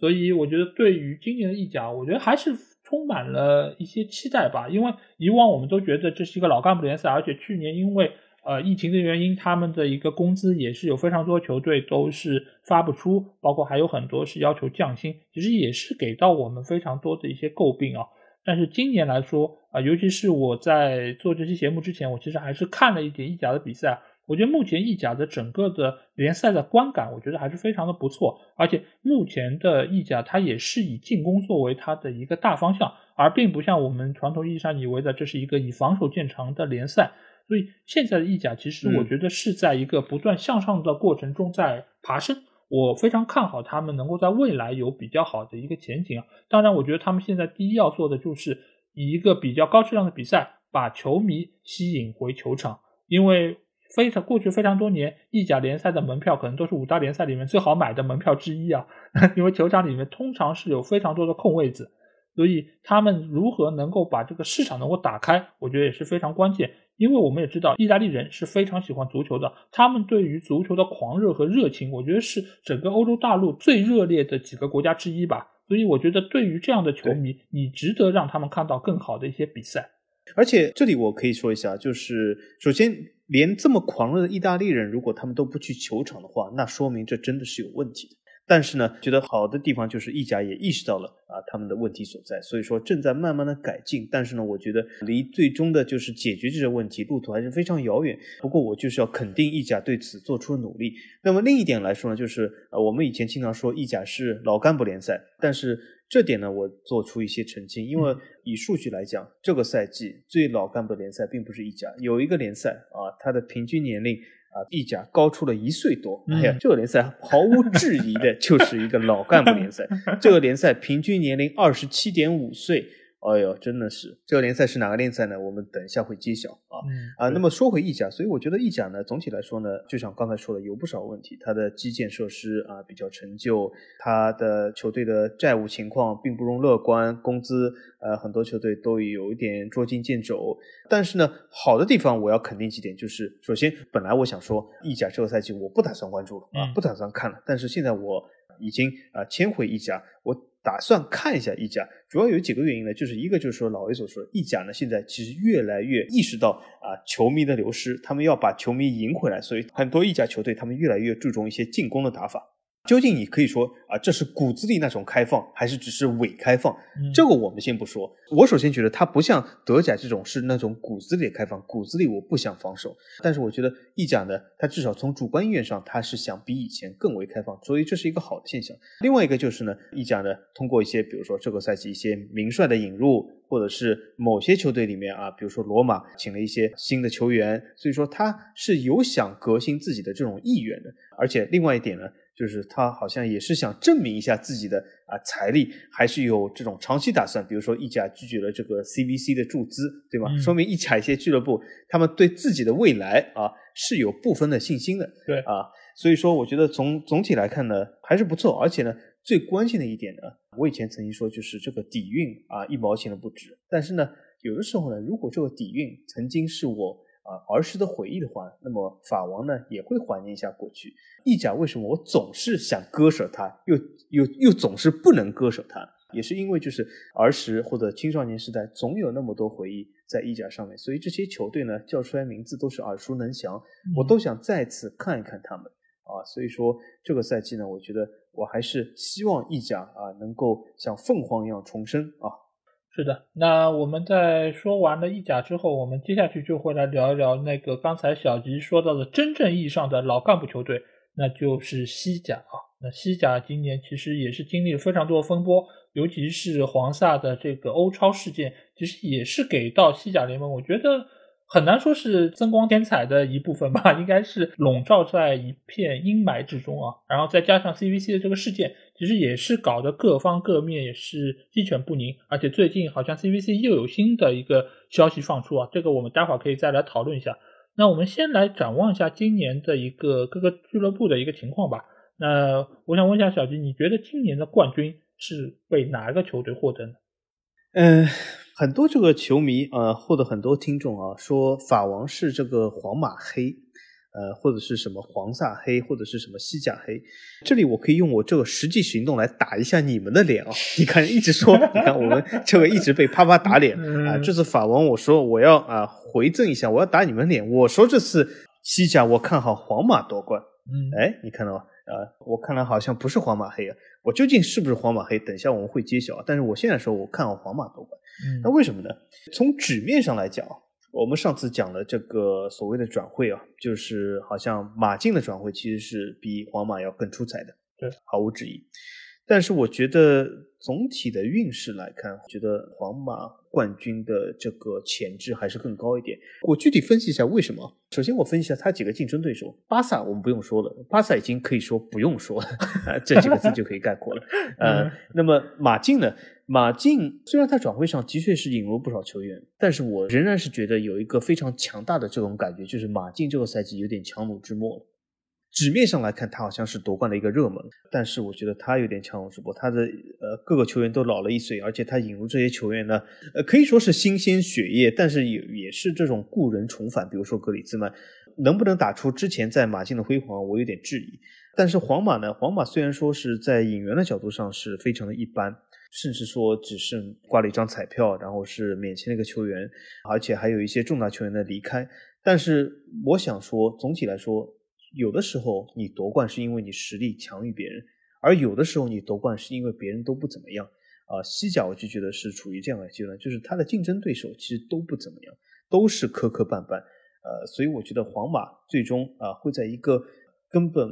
所以我觉得，对于今年的意甲，我觉得还是充满了一些期待吧。因为以往我们都觉得这是一个老干部联赛，而且去年因为呃疫情的原因，他们的一个工资也是有非常多球队都是发不出，包括还有很多是要求降薪，其实也是给到我们非常多的一些诟病啊。但是今年来说啊，尤其是我在做这期节目之前，我其实还是看了一点意甲的比赛。我觉得目前意甲的整个的联赛的观感，我觉得还是非常的不错。而且目前的意甲，它也是以进攻作为它的一个大方向，而并不像我们传统意义上以为的这是一个以防守见长的联赛。所以现在的意甲，其实我觉得是在一个不断向上的过程中在爬升。我非常看好他们能够在未来有比较好的一个前景啊。当然，我觉得他们现在第一要做的就是以一个比较高质量的比赛，把球迷吸引回球场，因为。非常过去非常多年，意甲联赛的门票可能都是五大联赛里面最好买的门票之一啊，因为球场里面通常是有非常多的空位子，所以他们如何能够把这个市场能够打开，我觉得也是非常关键。因为我们也知道，意大利人是非常喜欢足球的，他们对于足球的狂热和热情，我觉得是整个欧洲大陆最热烈的几个国家之一吧。所以我觉得，对于这样的球迷，你值得让他们看到更好的一些比赛。而且这里我可以说一下，就是首先。连这么狂热的意大利人，如果他们都不去球场的话，那说明这真的是有问题的。但是呢，觉得好的地方就是意甲也意识到了啊他们的问题所在，所以说正在慢慢的改进。但是呢，我觉得离最终的就是解决这些问题路途还是非常遥远。不过我就是要肯定意甲对此做出了努力。那么另一点来说呢，就是呃我们以前经常说意甲是老干部联赛，但是这点呢我做出一些澄清，因为以数据来讲，这个赛季最老干部联赛并不是意甲，有一个联赛啊，它的平均年龄。啊，意甲高出了一岁多，哎呀，这个联赛毫无质疑的 就是一个老干部联赛。这个联赛平均年龄二十七点五岁。哎呦，真的是这个联赛是哪个联赛呢？我们等一下会揭晓啊啊。那么说回意甲，所以我觉得意甲呢，总体来说呢，就像刚才说的，有不少问题。它的基建设施啊比较陈旧，它的球队的债务情况并不容乐观，工资呃很多球队都有一点捉襟见肘。但是呢，好的地方我要肯定几点，就是首先，本来我想说意甲这个赛季我不打算关注了啊，不打算看了。但是现在我已经啊迁回意甲，我。打算看一下意甲，主要有几个原因呢，就是一个就是说老魏所说，意甲呢现在其实越来越意识到啊球迷的流失，他们要把球迷赢回来，所以很多意甲球队他们越来越注重一些进攻的打法。究竟你可以说啊，这是骨子里那种开放，还是只是伪开放？这个我们先不说。我首先觉得它不像德甲这种是那种骨子里的开放，骨子里我不想防守。但是我觉得意甲呢，它至少从主观意愿上，它是想比以前更为开放，所以这是一个好的现象。另外一个就是呢，意甲呢通过一些，比如说这个赛季一些名帅的引入，或者是某些球队里面啊，比如说罗马请了一些新的球员，所以说他是有想革新自己的这种意愿的。而且另外一点呢。就是他好像也是想证明一下自己的啊财力，还是有这种长期打算。比如说意甲拒绝了这个 CVC 的注资，对吗？说明意甲一些俱乐部他们对自己的未来啊是有部分的信心的。对啊，所以说我觉得从总体来看呢还是不错。而且呢最关键的一点呢，我以前曾经说就是这个底蕴啊一毛钱都不值。但是呢有的时候呢，如果这个底蕴曾经是我。啊，儿时的回忆的话，那么法王呢也会怀念一下过去。意甲为什么我总是想割舍它，又又又总是不能割舍它，也是因为就是儿时或者青少年时代总有那么多回忆在意甲上面，所以这些球队呢叫出来名字都是耳熟能详，我都想再次看一看他们啊。所以说这个赛季呢，我觉得我还是希望意甲啊能够像凤凰一样重生啊。是的，那我们在说完了意甲之后，我们接下去就会来聊一聊那个刚才小吉说到的真正意义上的老干部球队，那就是西甲啊。那西甲今年其实也是经历了非常多的风波，尤其是黄萨的这个欧超事件，其实也是给到西甲联盟，我觉得。很难说是增光添彩的一部分吧，应该是笼罩在一片阴霾之中啊。然后再加上 CVC 的这个事件，其实也是搞得各方各面也是鸡犬不宁。而且最近好像 CVC 又有新的一个消息放出啊，这个我们待会儿可以再来讨论一下。那我们先来展望一下今年的一个各个俱乐部的一个情况吧。那我想问一下小吉，你觉得今年的冠军是被哪一个球队获得呢？嗯。很多这个球迷啊，或者很多听众啊，说法王是这个皇马黑，呃，或者是什么黄萨黑，或者是什么西甲黑。这里我可以用我这个实际行动来打一下你们的脸啊！你看，一直说，你看我们这个一直被啪啪打脸 啊。这次法王，我说我要啊回赠一下，我要打你们脸。我说这次西甲我看好皇马夺冠。嗯，哎，你看到吗？啊，我看来好像不是皇马黑啊。我究竟是不是皇马黑？等一下我们会揭晓。但是我现在说，我看好皇马夺冠。那为什么呢？从纸面上来讲，我们上次讲了这个所谓的转会啊，就是好像马竞的转会其实是比皇马要更出彩的，对，毫无质疑。但是我觉得总体的运势来看，觉得皇马冠军的这个潜质还是更高一点。我具体分析一下为什么。首先我分析一下他几个竞争对手，巴萨我们不用说了，巴萨已经可以说不用说了，这几个字就可以概括了。呃，那么马竞呢？马竞虽然他转会上的确是引入不少球员，但是我仍然是觉得有一个非常强大的这种感觉，就是马竞这个赛季有点强弩之末了。纸面上来看，他好像是夺冠的一个热门，但是我觉得他有点强弩之末。他的呃各个球员都老了一岁，而且他引入这些球员呢，呃可以说是新鲜血液，但是也也是这种故人重返。比如说格里兹曼，能不能打出之前在马竞的辉煌，我有点质疑。但是皇马呢，皇马虽然说是在引援的角度上是非常的一般。甚至说只是挂了一张彩票，然后是免签的一个球员，而且还有一些重大球员的离开。但是我想说，总体来说，有的时候你夺冠是因为你实力强于别人，而有的时候你夺冠是因为别人都不怎么样啊。西甲我就觉得是处于这样的阶段，就是他的竞争对手其实都不怎么样，都是磕磕绊绊。呃，所以我觉得皇马最终啊会在一个根本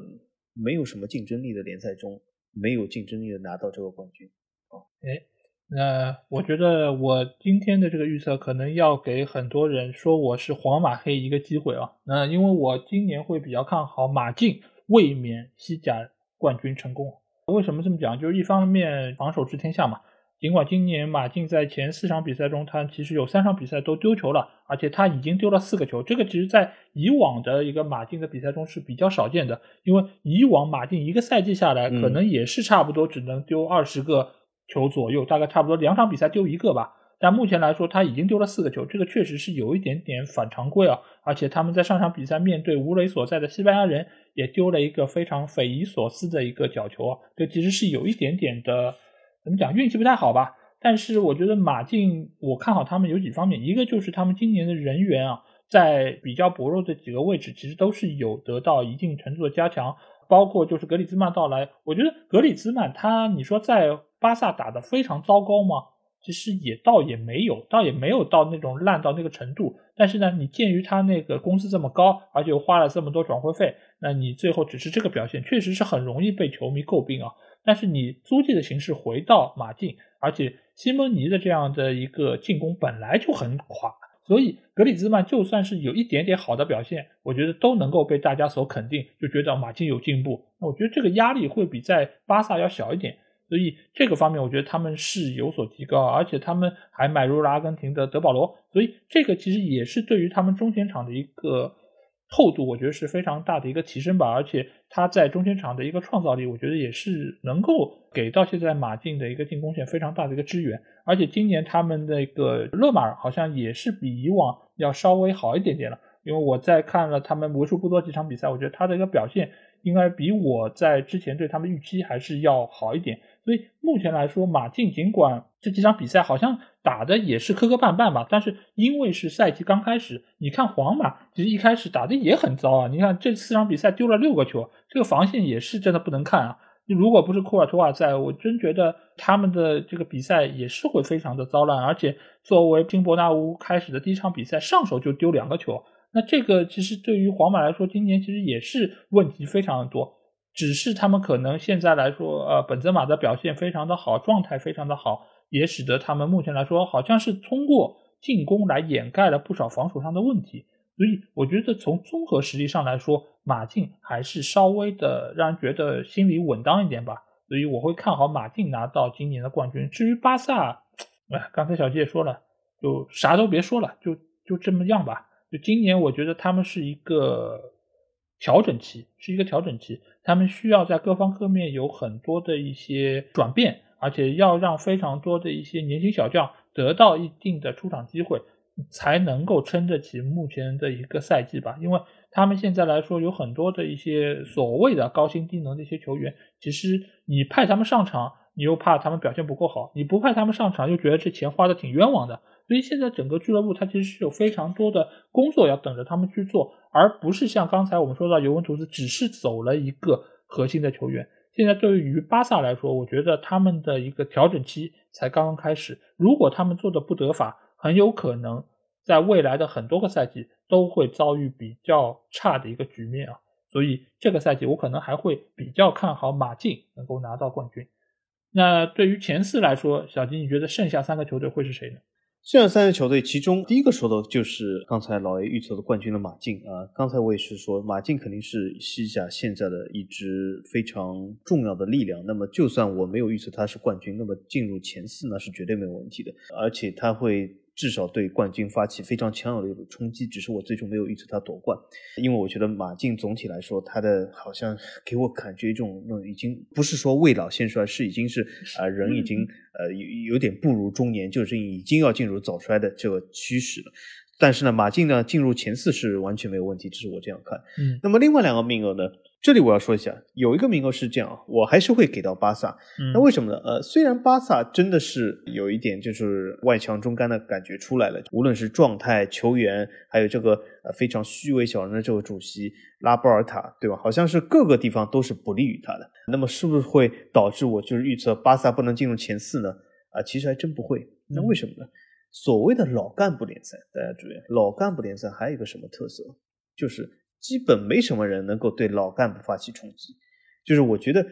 没有什么竞争力的联赛中，没有竞争力的拿到这个冠军。哦，哎。那我觉得我今天的这个预测可能要给很多人说我是皇马黑一个机会啊。那因为我今年会比较看好马竞卫冕西甲冠军成功。为什么这么讲？就是一方面防守治天下嘛。尽管今年马竞在前四场比赛中，他其实有三场比赛都丢球了，而且他已经丢了四个球。这个其实，在以往的一个马竞的比赛中是比较少见的，因为以往马竞一个赛季下来，可能也是差不多只能丢二十个。球左右，大概差不多两场比赛丢一个吧。但目前来说，他已经丢了四个球，这个确实是有一点点反常规啊。而且他们在上场比赛面对吴磊所在的西班牙人，也丢了一个非常匪夷所思的一个角球啊。这其实是有一点点的，怎么讲，运气不太好吧。但是我觉得马竞，我看好他们有几方面，一个就是他们今年的人员啊，在比较薄弱的几个位置，其实都是有得到一定程度的加强。包括就是格里兹曼到来，我觉得格里兹曼他，你说在巴萨打的非常糟糕吗？其实也倒也没有，倒也没有到那种烂到那个程度。但是呢，你鉴于他那个工资这么高，而且又花了这么多转会费，那你最后只是这个表现，确实是很容易被球迷诟病啊。但是你租借的形式回到马竞，而且西蒙尼的这样的一个进攻本来就很垮。所以格里兹曼就算是有一点点好的表现，我觉得都能够被大家所肯定，就觉得马竞有进步。那我觉得这个压力会比在巴萨要小一点，所以这个方面我觉得他们是有所提高，而且他们还买入了阿根廷的德保罗，所以这个其实也是对于他们中前场的一个。厚度我觉得是非常大的一个提升吧，而且他在中间场的一个创造力，我觉得也是能够给到现在马竞的一个进攻线非常大的一个支援。而且今年他们那个勒马尔好像也是比以往要稍微好一点点了，因为我在看了他们为数不多几场比赛，我觉得他的一个表现应该比我在之前对他们预期还是要好一点。所以目前来说，马竞尽管这几场比赛好像打的也是磕磕绊绊吧，但是因为是赛季刚开始，你看皇马其实一开始打的也很糟啊。你看这四场比赛丢了六个球，这个防线也是真的不能看啊。如果不是库尔图瓦在，我真觉得他们的这个比赛也是会非常的糟烂。而且作为金伯纳乌开始的第一场比赛，上手就丢两个球，那这个其实对于皇马来说，今年其实也是问题非常的多。只是他们可能现在来说，呃，本泽马的表现非常的好，状态非常的好，也使得他们目前来说好像是通过进攻来掩盖了不少防守上的问题。所以我觉得从综合实力上来说，马竞还是稍微的让人觉得心里稳当一点吧。所以我会看好马竞拿到今年的冠军。至于巴萨，哎，刚才小杰也说了，就啥都别说了，就就这么样吧。就今年我觉得他们是一个。调整期是一个调整期，他们需要在各方各面有很多的一些转变，而且要让非常多的一些年轻小将得到一定的出场机会，才能够撑得起目前的一个赛季吧。因为他们现在来说有很多的一些所谓的高薪低能的一些球员，其实你派他们上场，你又怕他们表现不够好；你不派他们上场，又觉得这钱花的挺冤枉的。所以现在整个俱乐部它其实是有非常多的工作要等着他们去做。而不是像刚才我们说到尤文图斯只是走了一个核心的球员，现在对于巴萨来说，我觉得他们的一个调整期才刚刚开始。如果他们做的不得法，很有可能在未来的很多个赛季都会遭遇比较差的一个局面啊。所以这个赛季我可能还会比较看好马竞能够拿到冠军。那对于前四来说，小金你觉得剩下三个球队会是谁呢？剩下三个球队，其中第一个说的就是刚才老 A 预测的冠军的马竞啊。刚才我也是说，马竞肯定是西甲现在的一支非常重要的力量。那么，就算我没有预测他是冠军，那么进入前四那是绝对没有问题的，而且他会。至少对冠军发起非常强有力的冲击，只是我最终没有预测他夺冠，因为我觉得马竞总体来说，他的好像给我感觉一种那种已经不是说未老先衰，是已经是啊人已经呃有有点步入中年，就是已经要进入早衰的这个趋势了。但是呢，马竞呢进入前四是完全没有问题，这是我这样看。嗯，那么另外两个名额呢？这里我要说一下，有一个名额是这样，我还是会给到巴萨。那为什么呢？呃，虽然巴萨真的是有一点就是外强中干的感觉出来了，无论是状态、球员，还有这个呃非常虚伪小人的这个主席拉波尔塔，对吧？好像是各个地方都是不利于他的。那么是不是会导致我就是预测巴萨不能进入前四呢？啊，其实还真不会。那为什么呢？所谓的老干部联赛，大家注意，老干部联赛还有一个什么特色？就是基本没什么人能够对老干部发起冲击。就是我觉得，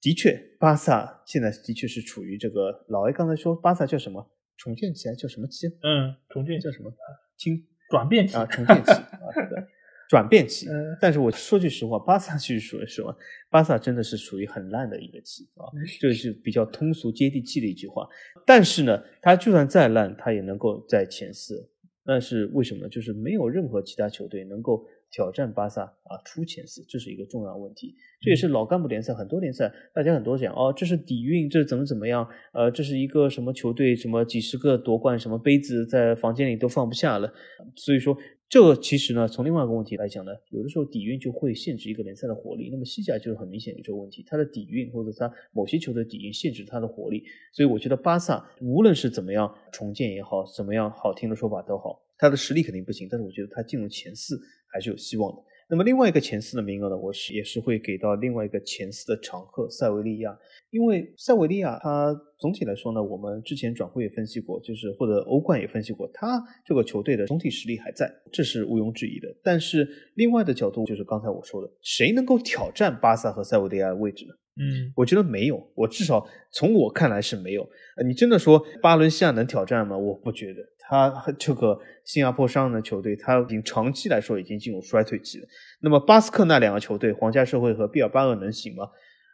的确，巴萨现在的确是处于这个老 A 刚才说巴萨叫什么重建期，叫什么期？嗯，重建叫什么？轻转变期啊，重建期 啊，对。转变期，但是我说句实话，巴萨其实属于什么？巴萨真的是属于很烂的一个期啊，这是比较通俗接地气的一句话。但是呢，他就算再烂，他也能够在前四。但是为什么？就是没有任何其他球队能够挑战巴萨啊出前四，这是一个重要问题。这也是老干部联赛很多联赛，大家很多讲哦，这是底蕴，这怎么怎么样？呃，这是一个什么球队？什么几十个夺冠什么杯子在房间里都放不下了。所以说。这个其实呢，从另外一个问题来讲呢，有的时候底蕴就会限制一个联赛的活力。那么西甲就是很明显有这个问题，它的底蕴或者它某些球队底蕴限制它的活力。所以我觉得巴萨无论是怎么样重建也好，怎么样好听的说法都好，他的实力肯定不行，但是我觉得他进入前四还是有希望的。那么另外一个前四的名额呢，我是也是会给到另外一个前四的常客塞维利亚，因为塞维利亚它总体来说呢，我们之前转会也分析过，就是或者欧冠也分析过，它这个球队的总体实力还在，这是毋庸置疑的。但是另外的角度就是刚才我说的，谁能够挑战巴萨和塞维利亚的位置呢？嗯，我觉得没有，我至少从我看来是没有。呃，你真的说巴伦西亚能挑战吗？我不觉得。他这个新加坡商人的球队，他已经长期来说已经进入衰退期了。那么巴斯克那两个球队，皇家社会和毕尔巴鄂能行吗？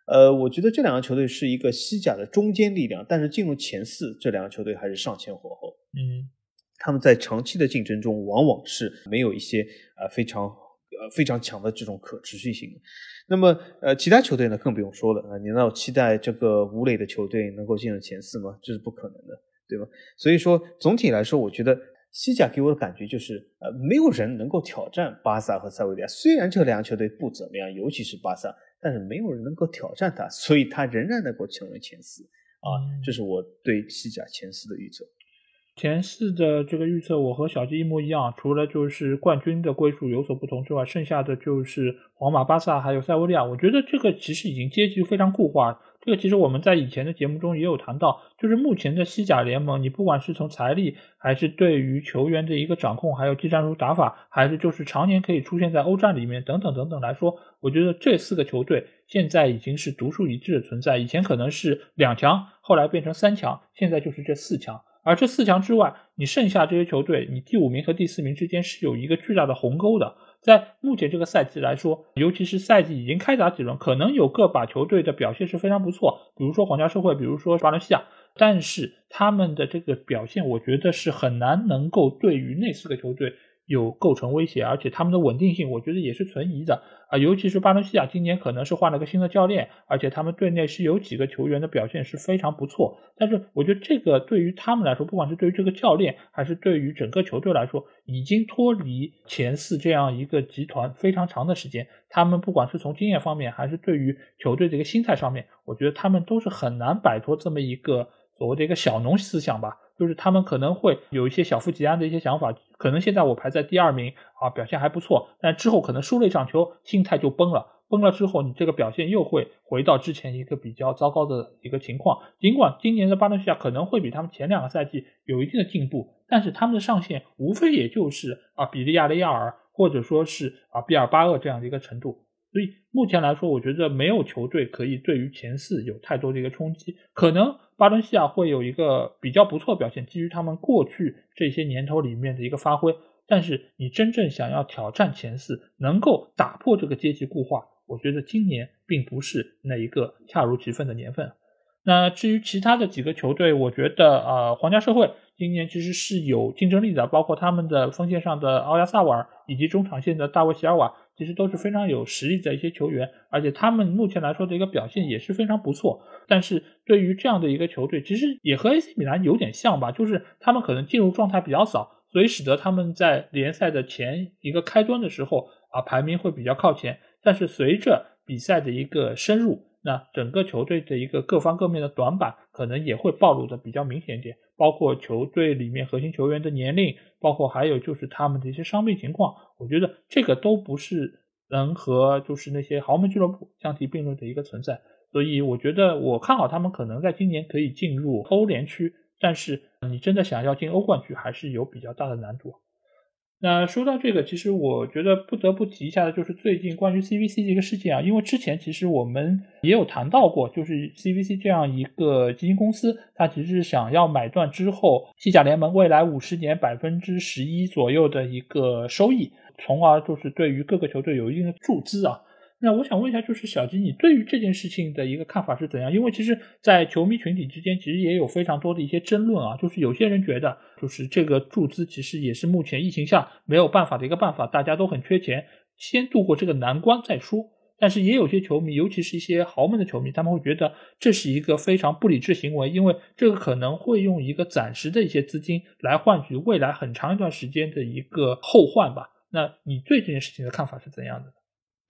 呃，我觉得这两个球队是一个西甲的中坚力量，但是进入前四，这两个球队还是上前火候。嗯，他们在长期的竞争中，往往是没有一些呃非常呃非常强的这种可持续性。那么呃，其他球队呢，更不用说了啊！你难道期待这个吴磊的球队能够进入前四吗？这是不可能的。对吧？所以说，总体来说，我觉得西甲给我的感觉就是，呃，没有人能够挑战巴萨和塞维利亚。虽然这两个球队不怎么样，尤其是巴萨，但是没有人能够挑战他，所以他仍然能够成为前四啊。这是我对西甲前四的预测。前四的这个预测，我和小鸡一模一样，除了就是冠军的归属有所不同之外，剩下的就是皇马、巴萨还有塞维利亚。我觉得这个其实已经阶级非常固化。这个其实我们在以前的节目中也有谈到，就是目前的西甲联盟，你不管是从财力，还是对于球员的一个掌控，还有技战术打法，还是就是常年可以出现在欧战里面等等等等来说，我觉得这四个球队现在已经是独树一帜的存在。以前可能是两强，后来变成三强，现在就是这四强。而这四强之外，你剩下这些球队，你第五名和第四名之间是有一个巨大的鸿沟的。在目前这个赛季来说，尤其是赛季已经开打几轮，可能有个把球队的表现是非常不错，比如说皇家社会，比如说巴伦西亚，但是他们的这个表现，我觉得是很难能够对于那四个球队。有构成威胁，而且他们的稳定性，我觉得也是存疑的啊。尤其是巴伦西亚今年可能是换了个新的教练，而且他们队内是有几个球员的表现是非常不错。但是我觉得这个对于他们来说，不管是对于这个教练，还是对于整个球队来说，已经脱离前四这样一个集团非常长的时间。他们不管是从经验方面，还是对于球队的一个心态上面，我觉得他们都是很难摆脱这么一个所谓的一个小农思想吧。就是他们可能会有一些小富即安的一些想法，可能现在我排在第二名啊，表现还不错，但之后可能输了一场球，心态就崩了，崩了之后，你这个表现又会回到之前一个比较糟糕的一个情况。尽管今年的巴伦西亚可能会比他们前两个赛季有一定的进步，但是他们的上限无非也就是啊比利亚雷亚尔或者说是啊毕尔巴鄂这样的一个程度。所以目前来说，我觉得没有球队可以对于前四有太多的一个冲击，可能。巴伦西亚会有一个比较不错表现，基于他们过去这些年头里面的一个发挥。但是你真正想要挑战前四，能够打破这个阶级固化，我觉得今年并不是那一个恰如其分的年份。那至于其他的几个球队，我觉得呃，皇家社会今年其实是有竞争力的，包括他们的锋线上的奥亚萨瓦尔以及中场线的大卫席尔瓦。其实都是非常有实力的一些球员，而且他们目前来说的一个表现也是非常不错。但是对于这样的一个球队，其实也和 AC 米兰有点像吧，就是他们可能进入状态比较早，所以使得他们在联赛的前一个开端的时候啊，排名会比较靠前。但是随着比赛的一个深入，那整个球队的一个各方各面的短板可能也会暴露的比较明显一点，包括球队里面核心球员的年龄，包括还有就是他们的一些伤病情况，我觉得这个都不是能和就是那些豪门俱乐部相提并论的一个存在。所以我觉得我看好他们可能在今年可以进入欧联区，但是你真的想要进欧冠区，还是有比较大的难度。那说到这个，其实我觉得不得不提一下的就是最近关于 CVC 这个事件啊，因为之前其实我们也有谈到过，就是 CVC 这样一个基金公司，它其实是想要买断之后西甲联盟未来五十年百分之十一左右的一个收益，从而就是对于各个球队有一定的注资啊。那我想问一下，就是小吉，你对于这件事情的一个看法是怎样？因为其实，在球迷群体之间，其实也有非常多的一些争论啊。就是有些人觉得，就是这个注资其实也是目前疫情下没有办法的一个办法，大家都很缺钱，先度过这个难关再说。但是也有些球迷，尤其是一些豪门的球迷，他们会觉得这是一个非常不理智行为，因为这个可能会用一个暂时的一些资金来换取未来很长一段时间的一个后患吧。那你对这件事情的看法是怎样的？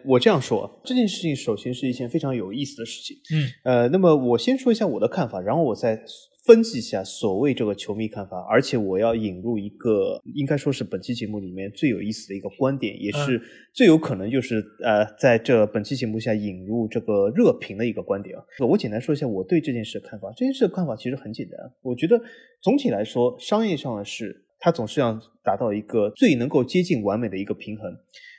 我这样说，这件事情首先是一件非常有意思的事情。嗯，呃，那么我先说一下我的看法，然后我再分析一下所谓这个球迷看法，而且我要引入一个应该说是本期节目里面最有意思的一个观点，也是最有可能就是呃在这本期节目下引入这个热评的一个观点啊。我简单说一下我对这件事的看法。这件事的看法其实很简单，我觉得总体来说，商业上的事，它总是要达到一个最能够接近完美的一个平衡。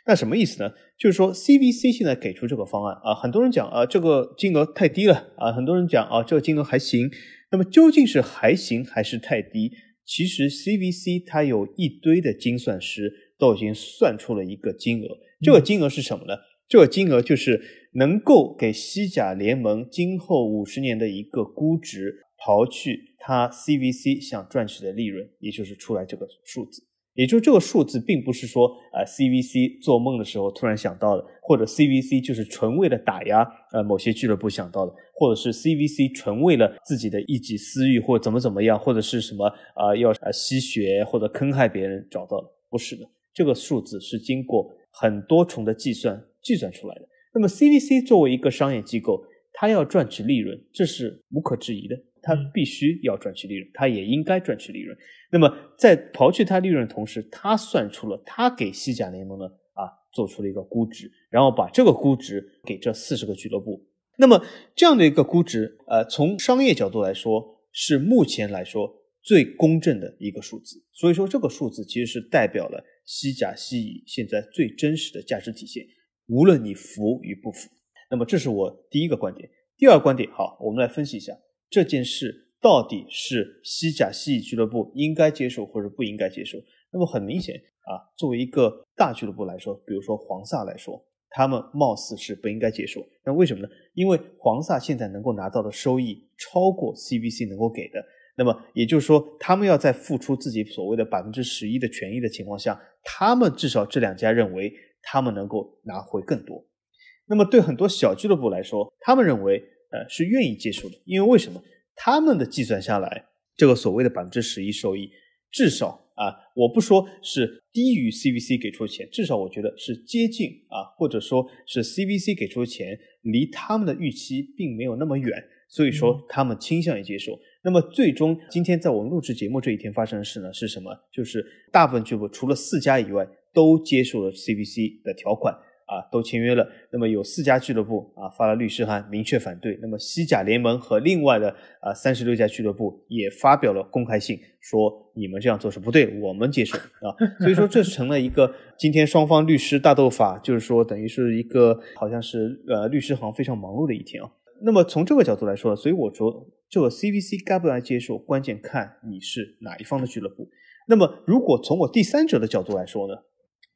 那什么意思呢？就是说，CVC 现在给出这个方案啊，很多人讲啊，这个金额太低了啊，很多人讲啊，这个金额还行。那么究竟是还行还是太低？其实 CVC 它有一堆的精算师都已经算出了一个金额，这个金额是什么呢？这个金额就是能够给西甲联盟今后五十年的一个估值，刨去它 CVC 想赚取的利润，也就是出来这个数字。也就这个数字，并不是说啊，CVC 做梦的时候突然想到的，或者 CVC 就是纯为了打压呃某些俱乐部想到的，或者是 CVC 纯为了自己的一己私欲或怎么怎么样，或者是什么啊要啊吸血或者坑害别人找到的，不是的，这个数字是经过很多重的计算计算出来的。那么 CVC 作为一个商业机构，它要赚取利润，这是无可置疑的。它必须要赚取利润，它也应该赚取利润。那么，在刨去它利润的同时，他算出了他给西甲联盟呢啊做出了一个估值，然后把这个估值给这四十个俱乐部。那么这样的一个估值，呃，从商业角度来说，是目前来说最公正的一个数字。所以说，这个数字其实是代表了西甲西乙现在最真实的价值体现，无论你服与不服。那么，这是我第一个观点。第二个观点，好，我们来分析一下。这件事到底是西甲西乙俱乐部应该接受或者不应该接受？那么很明显啊，作为一个大俱乐部来说，比如说黄萨来说，他们貌似是不应该接受。那为什么呢？因为黄萨现在能够拿到的收益超过 CBC 能够给的。那么也就是说，他们要在付出自己所谓的百分之十一的权益的情况下，他们至少这两家认为他们能够拿回更多。那么对很多小俱乐部来说，他们认为。呃，是愿意接受的，因为为什么？他们的计算下来，这个所谓的百分之十一收益，至少啊，我不说是低于 CVC 给出的钱，至少我觉得是接近啊，或者说是 CVC 给出的钱离他们的预期并没有那么远，所以说他们倾向于接受。那么最终今天在我们录制节目这一天发生的事呢，是什么？就是大部分俱乐部除了四家以外，都接受了 CVC 的条款。啊，都签约了。那么有四家俱乐部啊发了律师函，明确反对。那么西甲联盟和另外的啊三十六家俱乐部也发表了公开信，说你们这样做是不对，我们接受啊。所以说这成了一个今天双方律师大斗法，就是说等于是一个好像是呃律师行非常忙碌的一天啊。那么从这个角度来说，所以我说这个 CVC 该不该接受，关键看你是哪一方的俱乐部。那么如果从我第三者的角度来说呢，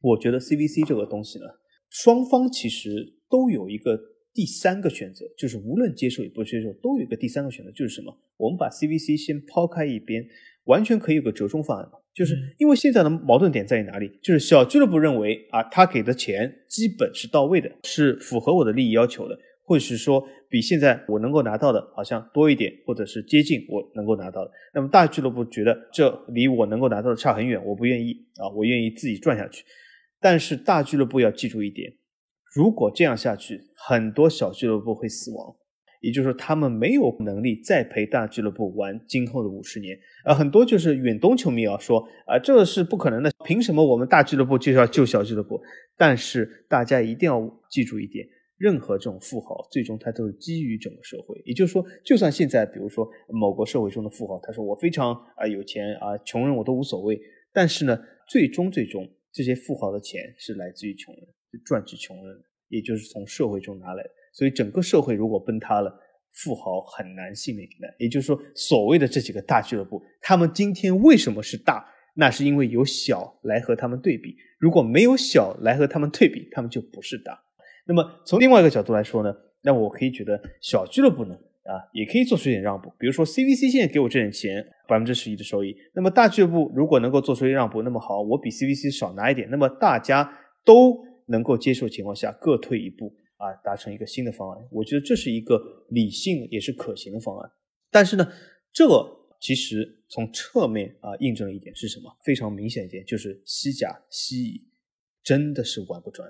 我觉得 CVC 这个东西呢。双方其实都有一个第三个选择，就是无论接受与不接受，都有一个第三个选择，就是什么？我们把 CVC 先抛开一边，完全可以有个折中方案嘛？就是因为现在的矛盾点在于哪里？就是小俱乐部认为啊，他给的钱基本是到位的，是符合我的利益要求的，或者是说比现在我能够拿到的好像多一点，或者是接近我能够拿到的。那么大俱乐部觉得这离我能够拿到的差很远，我不愿意啊，我愿意自己赚下去。但是大俱乐部要记住一点，如果这样下去，很多小俱乐部会死亡，也就是说，他们没有能力再陪大俱乐部玩今后的五十年。呃，很多就是远东球迷啊说啊，这是不可能的，凭什么我们大俱乐部就要救小俱乐部？但是大家一定要记住一点。任何这种富豪，最终他都是基于整个社会。也就是说，就算现在，比如说某个社会中的富豪，他说我非常啊有钱啊，穷人我都无所谓。但是呢，最终最终这些富豪的钱是来自于穷人，赚取穷人，也就是从社会中拿来的。所以整个社会如果崩塌了，富豪很难幸免于难。也就是说，所谓的这几个大俱乐部，他们今天为什么是大？那是因为有小来和他们对比。如果没有小来和他们对比，他们就不是大。那么从另外一个角度来说呢，那我可以觉得小俱乐部呢，啊，也可以做出一点让步。比如说 CVC 现在给我这点钱，百分之十一的收益，那么大俱乐部如果能够做出一让步，那么好，我比 CVC 少拿一点，那么大家都能够接受情况下，各退一步啊，达成一个新的方案。我觉得这是一个理性也是可行的方案。但是呢，这其实从侧面啊印证了一点是什么？非常明显一点就是西甲、西乙真的是玩不转。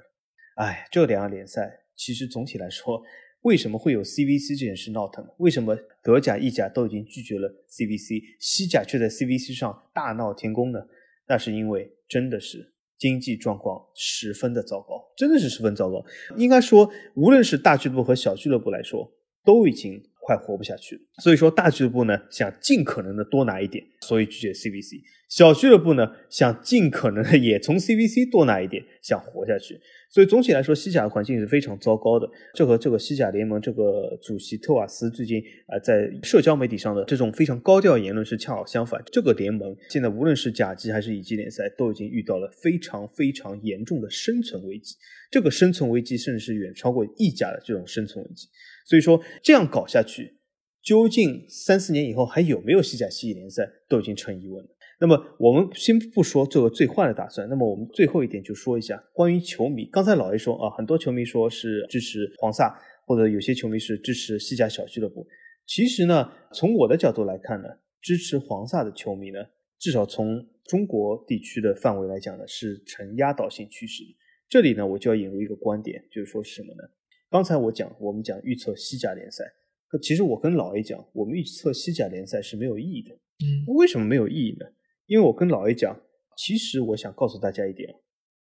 哎，这两个联赛其实总体来说，为什么会有 CVC 这件事闹腾？为什么德甲、意甲都已经拒绝了 CVC，西甲却在 CVC 上大闹天宫呢？那是因为真的是经济状况十分的糟糕，真的是十分糟糕。应该说，无论是大俱乐部和小俱乐部来说，都已经。快活不下去了，所以说大俱乐部呢想尽可能的多拿一点，所以拒绝 CVC；小俱乐部呢想尽可能的 也从 CVC 多拿一点，想活下去。所以总体来说，西甲的环境是非常糟糕的。这和这个西甲联盟这个主席特瓦斯最近啊在社交媒体上的这种非常高调言论是恰好相反。这个联盟现在无论是甲级还是乙级联赛，都已经遇到了非常非常严重的生存危机。这个生存危机甚至是远超过意甲的这种生存危机。所以说这样搞下去，究竟三四年以后还有没有西甲、西乙联赛，都已经成疑问了。那么我们先不说做个最坏的打算，那么我们最后一点就说一下关于球迷。刚才老爷说啊，很多球迷说是支持黄萨，或者有些球迷是支持西甲小俱乐部。其实呢，从我的角度来看呢，支持黄萨的球迷呢，至少从中国地区的范围来讲呢，是呈压倒性趋势。这里呢，我就要引入一个观点，就是说什么呢？刚才我讲，我们讲预测西甲联赛，可其实我跟老 A 讲，我们预测西甲联赛是没有意义的。嗯，为什么没有意义呢？因为我跟老 A 讲，其实我想告诉大家一点，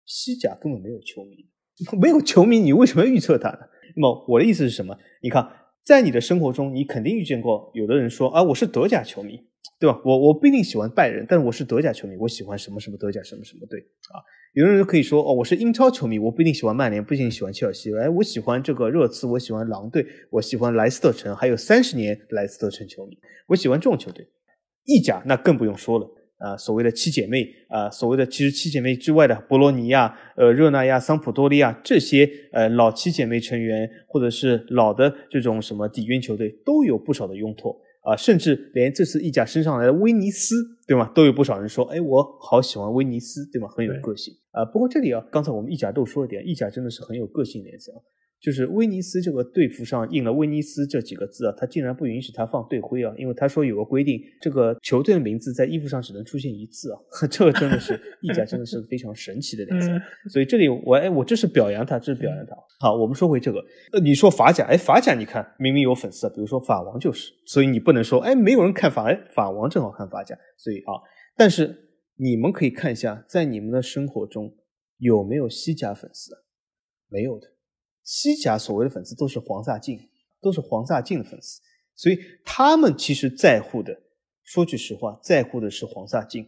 西甲根本没有球迷，没有球迷，你为什么要预测它呢？那么我的意思是什么？你看，在你的生活中，你肯定遇见过有的人说啊，我是德甲球迷，对吧？我我不一定喜欢拜仁，但我是德甲球迷，我喜欢什么什么德甲什么什么队啊。有的人可以说哦，我是英超球迷，我不一定喜欢曼联，不一定喜欢切尔西。哎，我喜欢这个热刺，我喜欢狼队，我喜欢莱斯特城，还有三十年莱斯特城球迷，我喜欢这种球队。意甲那更不用说了啊，所谓的七姐妹啊，所谓的其实七姐妹之外的博洛尼亚、呃热那亚、桑普多利亚这些呃老七姐妹成员，或者是老的这种什么底蕴球队，都有不少的拥簇。啊，甚至连这次意甲升上来的威尼斯，对吗？都有不少人说，哎，我好喜欢威尼斯，对吗？很有个性啊。不过这里啊，刚才我们意甲都说了点，意甲真的是很有个性联赛啊。就是威尼斯这个队服上印了“威尼斯”这几个字啊，他竟然不允许他放队徽啊，因为他说有个规定，这个球队的名字在衣服上只能出现一次啊。这个真的是意甲，真的是非常神奇的联赛。所以这里我哎，我这是表扬他，这是表扬他。好，我们说回这个，呃，你说法甲，哎，法甲你看明明有粉丝，比如说法王就是，所以你不能说哎没有人看法，哎，法王正好看法甲，所以啊，但是你们可以看一下，在你们的生活中有没有西甲粉丝？没有的。西甲所谓的粉丝都是黄萨进，都是黄萨进的粉丝，所以他们其实在乎的，说句实话，在乎的是黄萨进。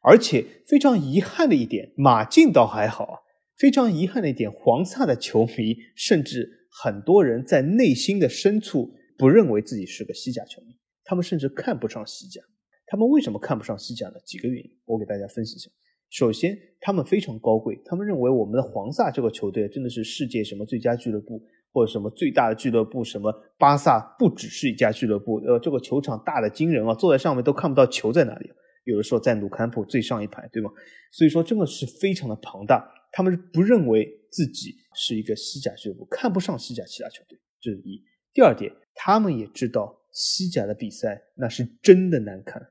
而且非常遗憾的一点，马竞倒还好啊。非常遗憾的一点，黄萨的球迷甚至很多人在内心的深处不认为自己是个西甲球迷，他们甚至看不上西甲。他们为什么看不上西甲呢？几个原因，我给大家分析一下。首先，他们非常高贵，他们认为我们的黄萨这个球队真的是世界什么最佳俱乐部，或者什么最大的俱乐部，什么巴萨不只是一家俱乐部，呃，这个球场大的惊人啊，坐在上面都看不到球在哪里，有的时候在努坎普最上一排，对吗？所以说真的是非常的庞大，他们是不认为自己是一个西甲俱乐部，看不上西甲其他球队，这是一。第二点，他们也知道西甲的比赛那是真的难看，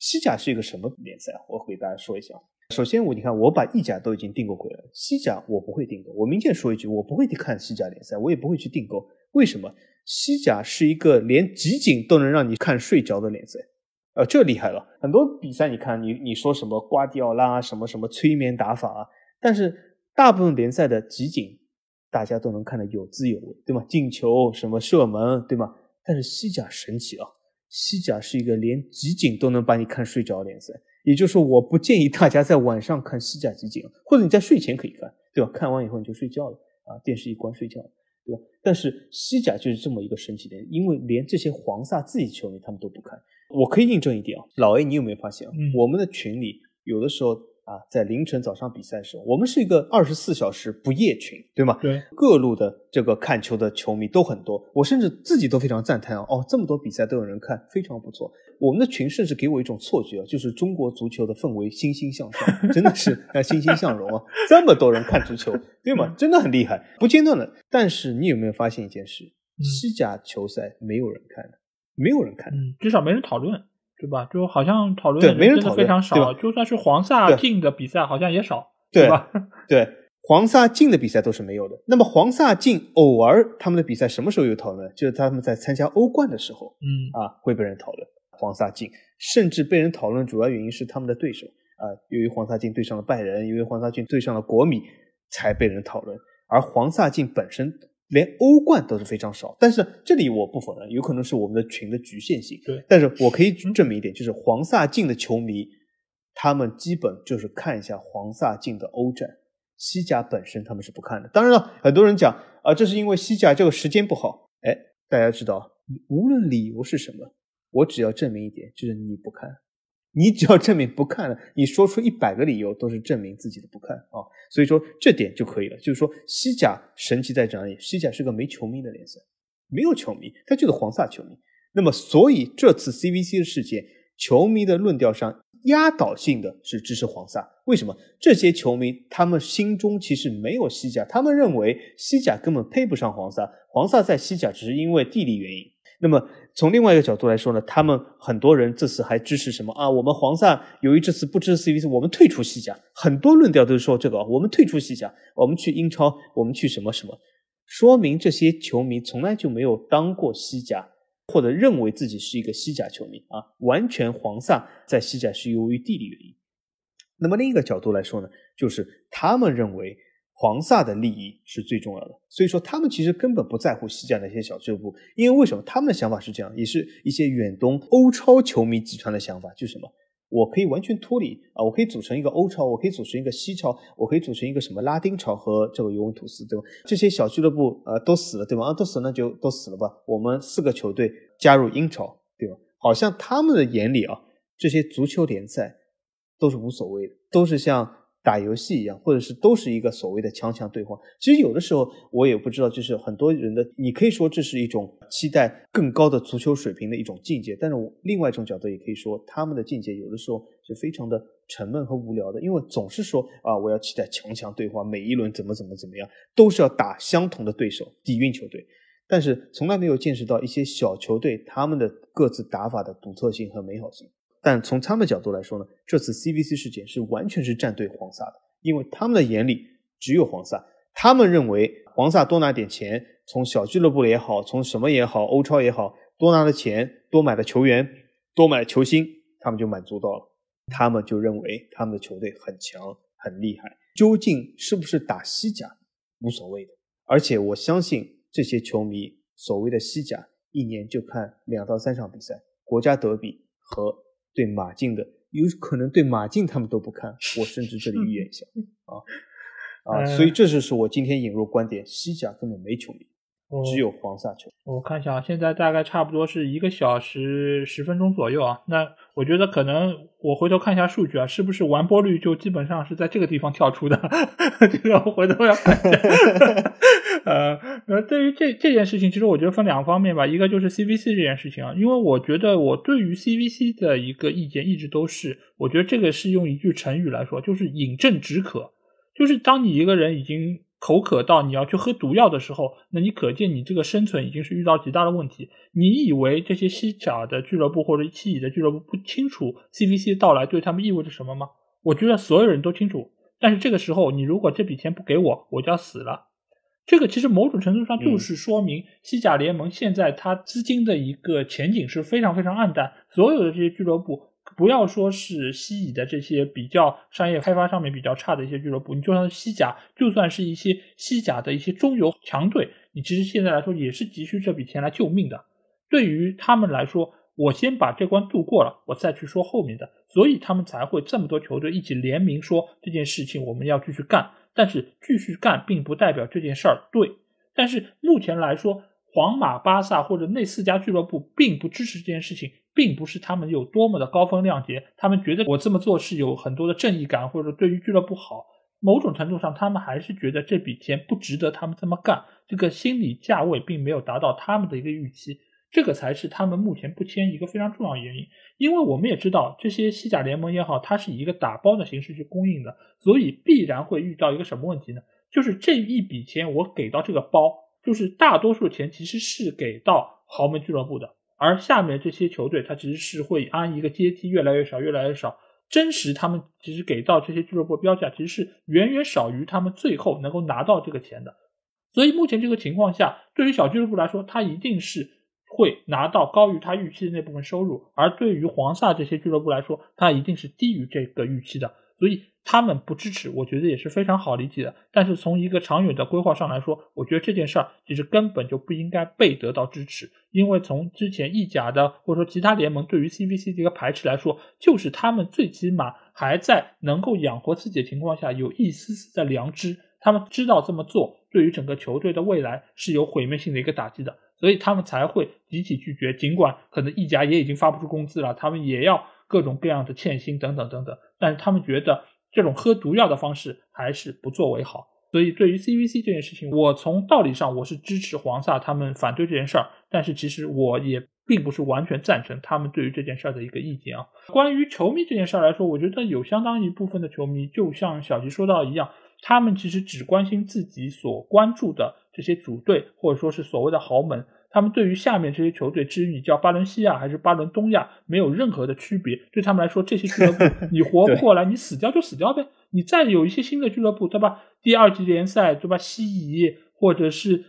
西甲是一个什么联赛？我给大家说一下。首先我你看，我把意甲都已经订购回来了，西甲我不会订购。我明确说一句，我不会去看西甲联赛，我也不会去订购。为什么？西甲是一个连集锦都能让你看睡着的联赛，呃，这厉害了。很多比赛你看，你你说什么瓜迪奥拉什么什么催眠打法啊，但是大部分联赛的集锦大家都能看得有滋有味，对吗？进球什么射门，对吗？但是西甲神奇啊，西甲是一个连集锦都能把你看睡着的联赛。也就是说，我不建议大家在晚上看西甲集锦，或者你在睡前可以看，对吧？看完以后你就睡觉了啊，电视一关睡觉了，对吧？但是西甲就是这么一个神奇的，因为连这些黄萨自己球迷他们都不看。我可以印证一点啊，老 A，你有没有发现啊？我们的群里有的时候。啊，在凌晨早上比赛的时候，我们是一个二十四小时不夜群，对吗？对，各路的这个看球的球迷都很多，我甚至自己都非常赞叹啊！哦，这么多比赛都有人看，非常不错。我们的群甚至给我一种错觉啊，就是中国足球的氛围欣欣向上，真的是啊欣欣向荣啊！这么多人看足球，对吗？真的很厉害，不间断的。但是你有没有发现一件事？西甲球赛没有人看的，没有人看，嗯，至少没人讨论。对吧？就好像讨论的真的非常少，就算是黄萨进的比赛，好像也少，对吧？对，黄萨进的比赛都是没有的。那么黄萨进偶尔他们的比赛什么时候有讨论？就是他们在参加欧冠的时候，嗯啊会被人讨论。黄萨进甚至被人讨论，主要原因是他们的对手啊，由于黄萨进对上了拜仁，因为黄萨进对上了国米，才被人讨论。而黄萨进本身。连欧冠都是非常少，但是这里我不否认，有可能是我们的群的局限性。对，但是我可以证明一点，就是黄萨进的球迷，他们基本就是看一下黄萨进的欧战，西甲本身他们是不看的。当然了，很多人讲啊，这是因为西甲这个时间不好。哎，大家知道，无论理由是什么，我只要证明一点，就是你不看。你只要证明不看了，你说出一百个理由都是证明自己的不看啊，所以说这点就可以了。就是说西甲神奇在这里，西甲是个没球迷的联赛，没有球迷，他就是黄萨球迷。那么所以这次 CVC 的事件，球迷的论调上压倒性的是支持黄萨。为什么？这些球迷他们心中其实没有西甲，他们认为西甲根本配不上黄萨，黄萨在西甲只是因为地理原因。那么从另外一个角度来说呢，他们很多人这次还支持什么啊？我们黄萨由于这次不支持 CVC，我们退出西甲。很多论调都是说这个，我们退出西甲，我们去英超，我们去什么什么，说明这些球迷从来就没有当过西甲，或者认为自己是一个西甲球迷啊。完全黄萨在西甲是由于地理原因。那么另一个角度来说呢，就是他们认为。黄萨的利益是最重要的，所以说他们其实根本不在乎西甲那些小俱乐部，因为为什么他们的想法是这样，也是一些远东欧超球迷集团的想法，就是什么？我可以完全脱离啊，我可以组成一个欧超，我可以组成一个西超，我可以组成一个什么拉丁超和这个尤文图斯，对吧？这些小俱乐部呃都死了，对吧？啊，都死了那就都死了吧，我们四个球队加入英超，对吧？好像他们的眼里啊，这些足球联赛都是无所谓的，都是像。打游戏一样，或者是都是一个所谓的强强对话。其实有的时候我也不知道，就是很多人的，你可以说这是一种期待更高的足球水平的一种境界。但是我另外一种角度也可以说，他们的境界有的时候是非常的沉闷和无聊的，因为总是说啊，我要期待强强对话，每一轮怎么怎么怎么样，都是要打相同的对手，底蕴球队。但是从来没有见识到一些小球队他们的各自打法的独特性和美好性。但从他们角度来说呢，这次 CVC 事件是完全是站队黄萨的，因为他们的眼里只有黄萨，他们认为黄萨多拿点钱，从小俱乐部也好，从什么也好，欧超也好，多拿的钱，多买的球员，多买球星，他们就满足到了，他们就认为他们的球队很强很厉害，究竟是不是打西甲无所谓的，而且我相信这些球迷所谓的西甲一年就看两到三场比赛，国家德比和。对马竞的有可能对马竞他们都不看，我甚至这里预言一下 啊啊，所以这就是我今天引入观点：西甲根本没球迷，只有黄萨球。我看一下，现在大概差不多是一个小时十分钟左右啊。那我觉得可能我回头看一下数据啊，是不是完播率就基本上是在这个地方跳出的？这 个我回头要看。呃，呃，对于这这件事情，其实我觉得分两个方面吧。一个就是 CVC 这件事情啊，因为我觉得我对于 CVC 的一个意见一直都是，我觉得这个是用一句成语来说，就是饮鸩止渴。就是当你一个人已经口渴到你要去喝毒药的时候，那你可见你这个生存已经是遇到极大的问题。你以为这些西甲的俱乐部或者西乙的俱乐部不清楚 CVC 到来对他们意味着什么吗？我觉得所有人都清楚。但是这个时候，你如果这笔钱不给我，我就要死了。这个其实某种程度上就是说明西甲联盟现在它资金的一个前景是非常非常暗淡。所有的这些俱乐部，不要说是西乙的这些比较商业开发上面比较差的一些俱乐部，你就算西甲，就算是一些西甲的一些中游强队，你其实现在来说也是急需这笔钱来救命的。对于他们来说，我先把这关度过了，我再去说后面的，所以他们才会这么多球队一起联名说这件事情我们要继续干。但是继续干并不代表这件事儿对。但是目前来说，皇马、巴萨或者那四家俱乐部并不支持这件事情，并不是他们有多么的高风亮节，他们觉得我这么做是有很多的正义感，或者对于俱乐部好。某种程度上，他们还是觉得这笔钱不值得他们这么干，这个心理价位并没有达到他们的一个预期。这个才是他们目前不签一个非常重要的原因，因为我们也知道这些西甲联盟也好，它是以一个打包的形式去供应的，所以必然会遇到一个什么问题呢？就是这一笔钱我给到这个包，就是大多数钱其实是给到豪门俱乐部的，而下面这些球队它其实是会按一个阶梯越来越少，越来越少，真实他们其实给到这些俱乐部标价其实是远远少于他们最后能够拿到这个钱的，所以目前这个情况下，对于小俱乐部来说，它一定是。会拿到高于他预期的那部分收入，而对于黄萨这些俱乐部来说，他一定是低于这个预期的，所以他们不支持，我觉得也是非常好理解的。但是从一个长远的规划上来说，我觉得这件事儿其实根本就不应该被得到支持，因为从之前意甲的或者说其他联盟对于 CVC 的一个排斥来说，就是他们最起码还在能够养活自己的情况下，有一丝丝的良知，他们知道这么做对于整个球队的未来是有毁灭性的一个打击的。所以他们才会集体拒绝，尽管可能意甲也已经发不出工资了，他们也要各种各样的欠薪等等等等，但是他们觉得这种喝毒药的方式还是不作为好。所以对于 CVC 这件事情，我从道理上我是支持黄萨他们反对这件事儿，但是其实我也并不是完全赞成他们对于这件事儿的一个意见啊。关于球迷这件事儿来说，我觉得有相当一部分的球迷，就像小吉说到一样，他们其实只关心自己所关注的。这些主队或者说是所谓的豪门，他们对于下面这些球队，至于你叫巴伦西亚还是巴伦东亚，没有任何的区别。对他们来说，这些俱乐部 你活不过来，你死掉就死掉呗。你再有一些新的俱乐部，对吧？第二级联赛，对吧？西乙或者是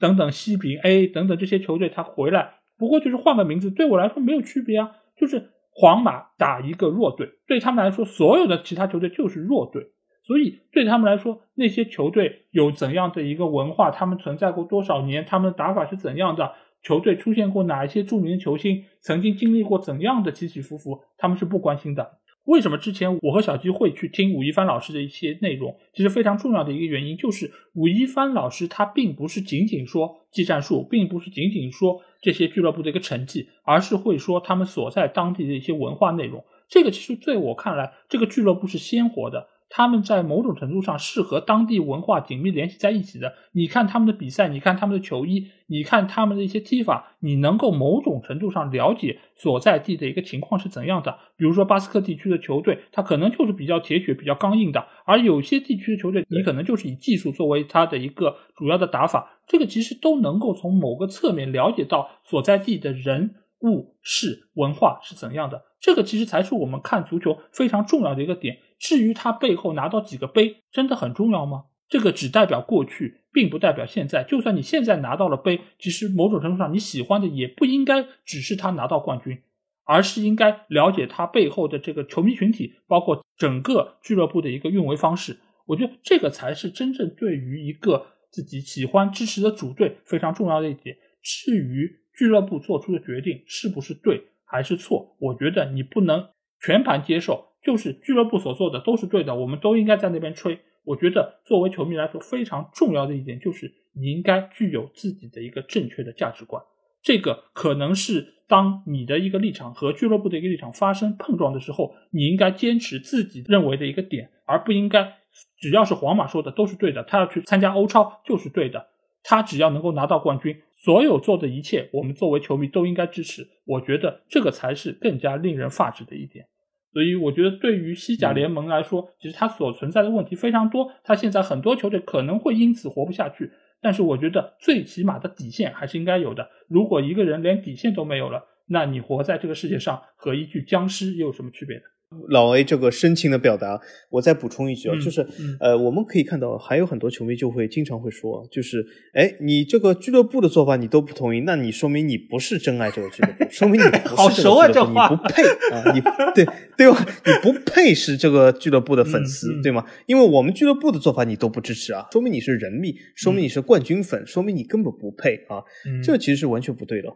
等等西丙 A 等等这些球队，他回来不过就是换个名字，对我来说没有区别啊。就是皇马打一个弱队，对他们来说，所有的其他球队就是弱队。所以对他们来说，那些球队有怎样的一个文化，他们存在过多少年，他们的打法是怎样的，球队出现过哪一些著名的球星，曾经经历过怎样的起起伏伏，他们是不关心的。为什么之前我和小鸡会去听武一帆老师的一些内容？其实非常重要的一个原因就是武一帆老师他并不是仅仅说技战术，并不是仅仅说这些俱乐部的一个成绩，而是会说他们所在当地的一些文化内容。这个其实在我看来，这个俱乐部是鲜活的。他们在某种程度上是和当地文化紧密联系在一起的。你看他们的比赛，你看他们的球衣，你看他们的一些踢法，你能够某种程度上了解所在地的一个情况是怎样的。比如说巴斯克地区的球队，它可能就是比较铁血、比较刚硬的；而有些地区的球队，你可能就是以技术作为它的一个主要的打法。这个其实都能够从某个侧面了解到所在地的人物事文化是怎样的。这个其实才是我们看足球非常重要的一个点。至于他背后拿到几个杯，真的很重要吗？这个只代表过去，并不代表现在。就算你现在拿到了杯，其实某种程度上你喜欢的也不应该只是他拿到冠军，而是应该了解他背后的这个球迷群体，包括整个俱乐部的一个运维方式。我觉得这个才是真正对于一个自己喜欢支持的主队非常重要的一点。至于俱乐部做出的决定是不是对还是错，我觉得你不能全盘接受。就是俱乐部所做的都是对的，我们都应该在那边吹。我觉得作为球迷来说，非常重要的一点就是你应该具有自己的一个正确的价值观。这个可能是当你的一个立场和俱乐部的一个立场发生碰撞的时候，你应该坚持自己认为的一个点，而不应该只要是皇马说的都是对的，他要去参加欧超就是对的，他只要能够拿到冠军，所有做的一切，我们作为球迷都应该支持。我觉得这个才是更加令人发指的一点。所以我觉得，对于西甲联盟来说，其实它所存在的问题非常多。它现在很多球队可能会因此活不下去。但是，我觉得最起码的底线还是应该有的。如果一个人连底线都没有了，那你活在这个世界上和一具僵尸又有什么区别呢？老 A 这个深情的表达，我再补充一句啊，嗯就是嗯呃，我们可以看到还有很多球迷就会经常会说，就是哎，你这个俱乐部的做法你都不同意，那你说明你不是真爱这个俱乐部，说明你 好熟啊这话你不配啊，你对对吧？你不配是这个俱乐部的粉丝，对吗？因为我们俱乐部的做法你都不支持啊，说明你是人迷，说明你是冠军粉，说明你根本不配啊。嗯这其实是完全不对的，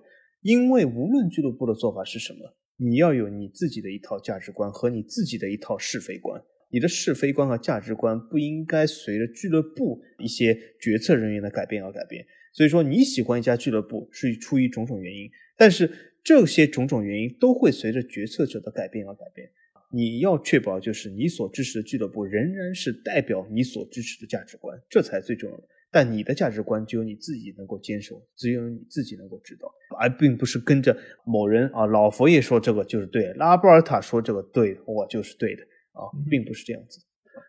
因为无论俱乐部的做法是什么，你要有你自己的一套价值观和你自己的一套是非观。你的是非观和价值观不应该随着俱乐部一些决策人员的改变而改变。所以说，你喜欢一家俱乐部是出于种种原因，但是这些种种原因都会随着决策者的改变而改变。你要确保就是你所支持的俱乐部仍然是代表你所支持的价值观，这才最重要。但你的价值观只有你自己能够坚守，只有你自己能够知道，而并不是跟着某人啊，老佛爷说这个就是对，拉波尔塔说这个对，我就是对的啊，并不是这样子。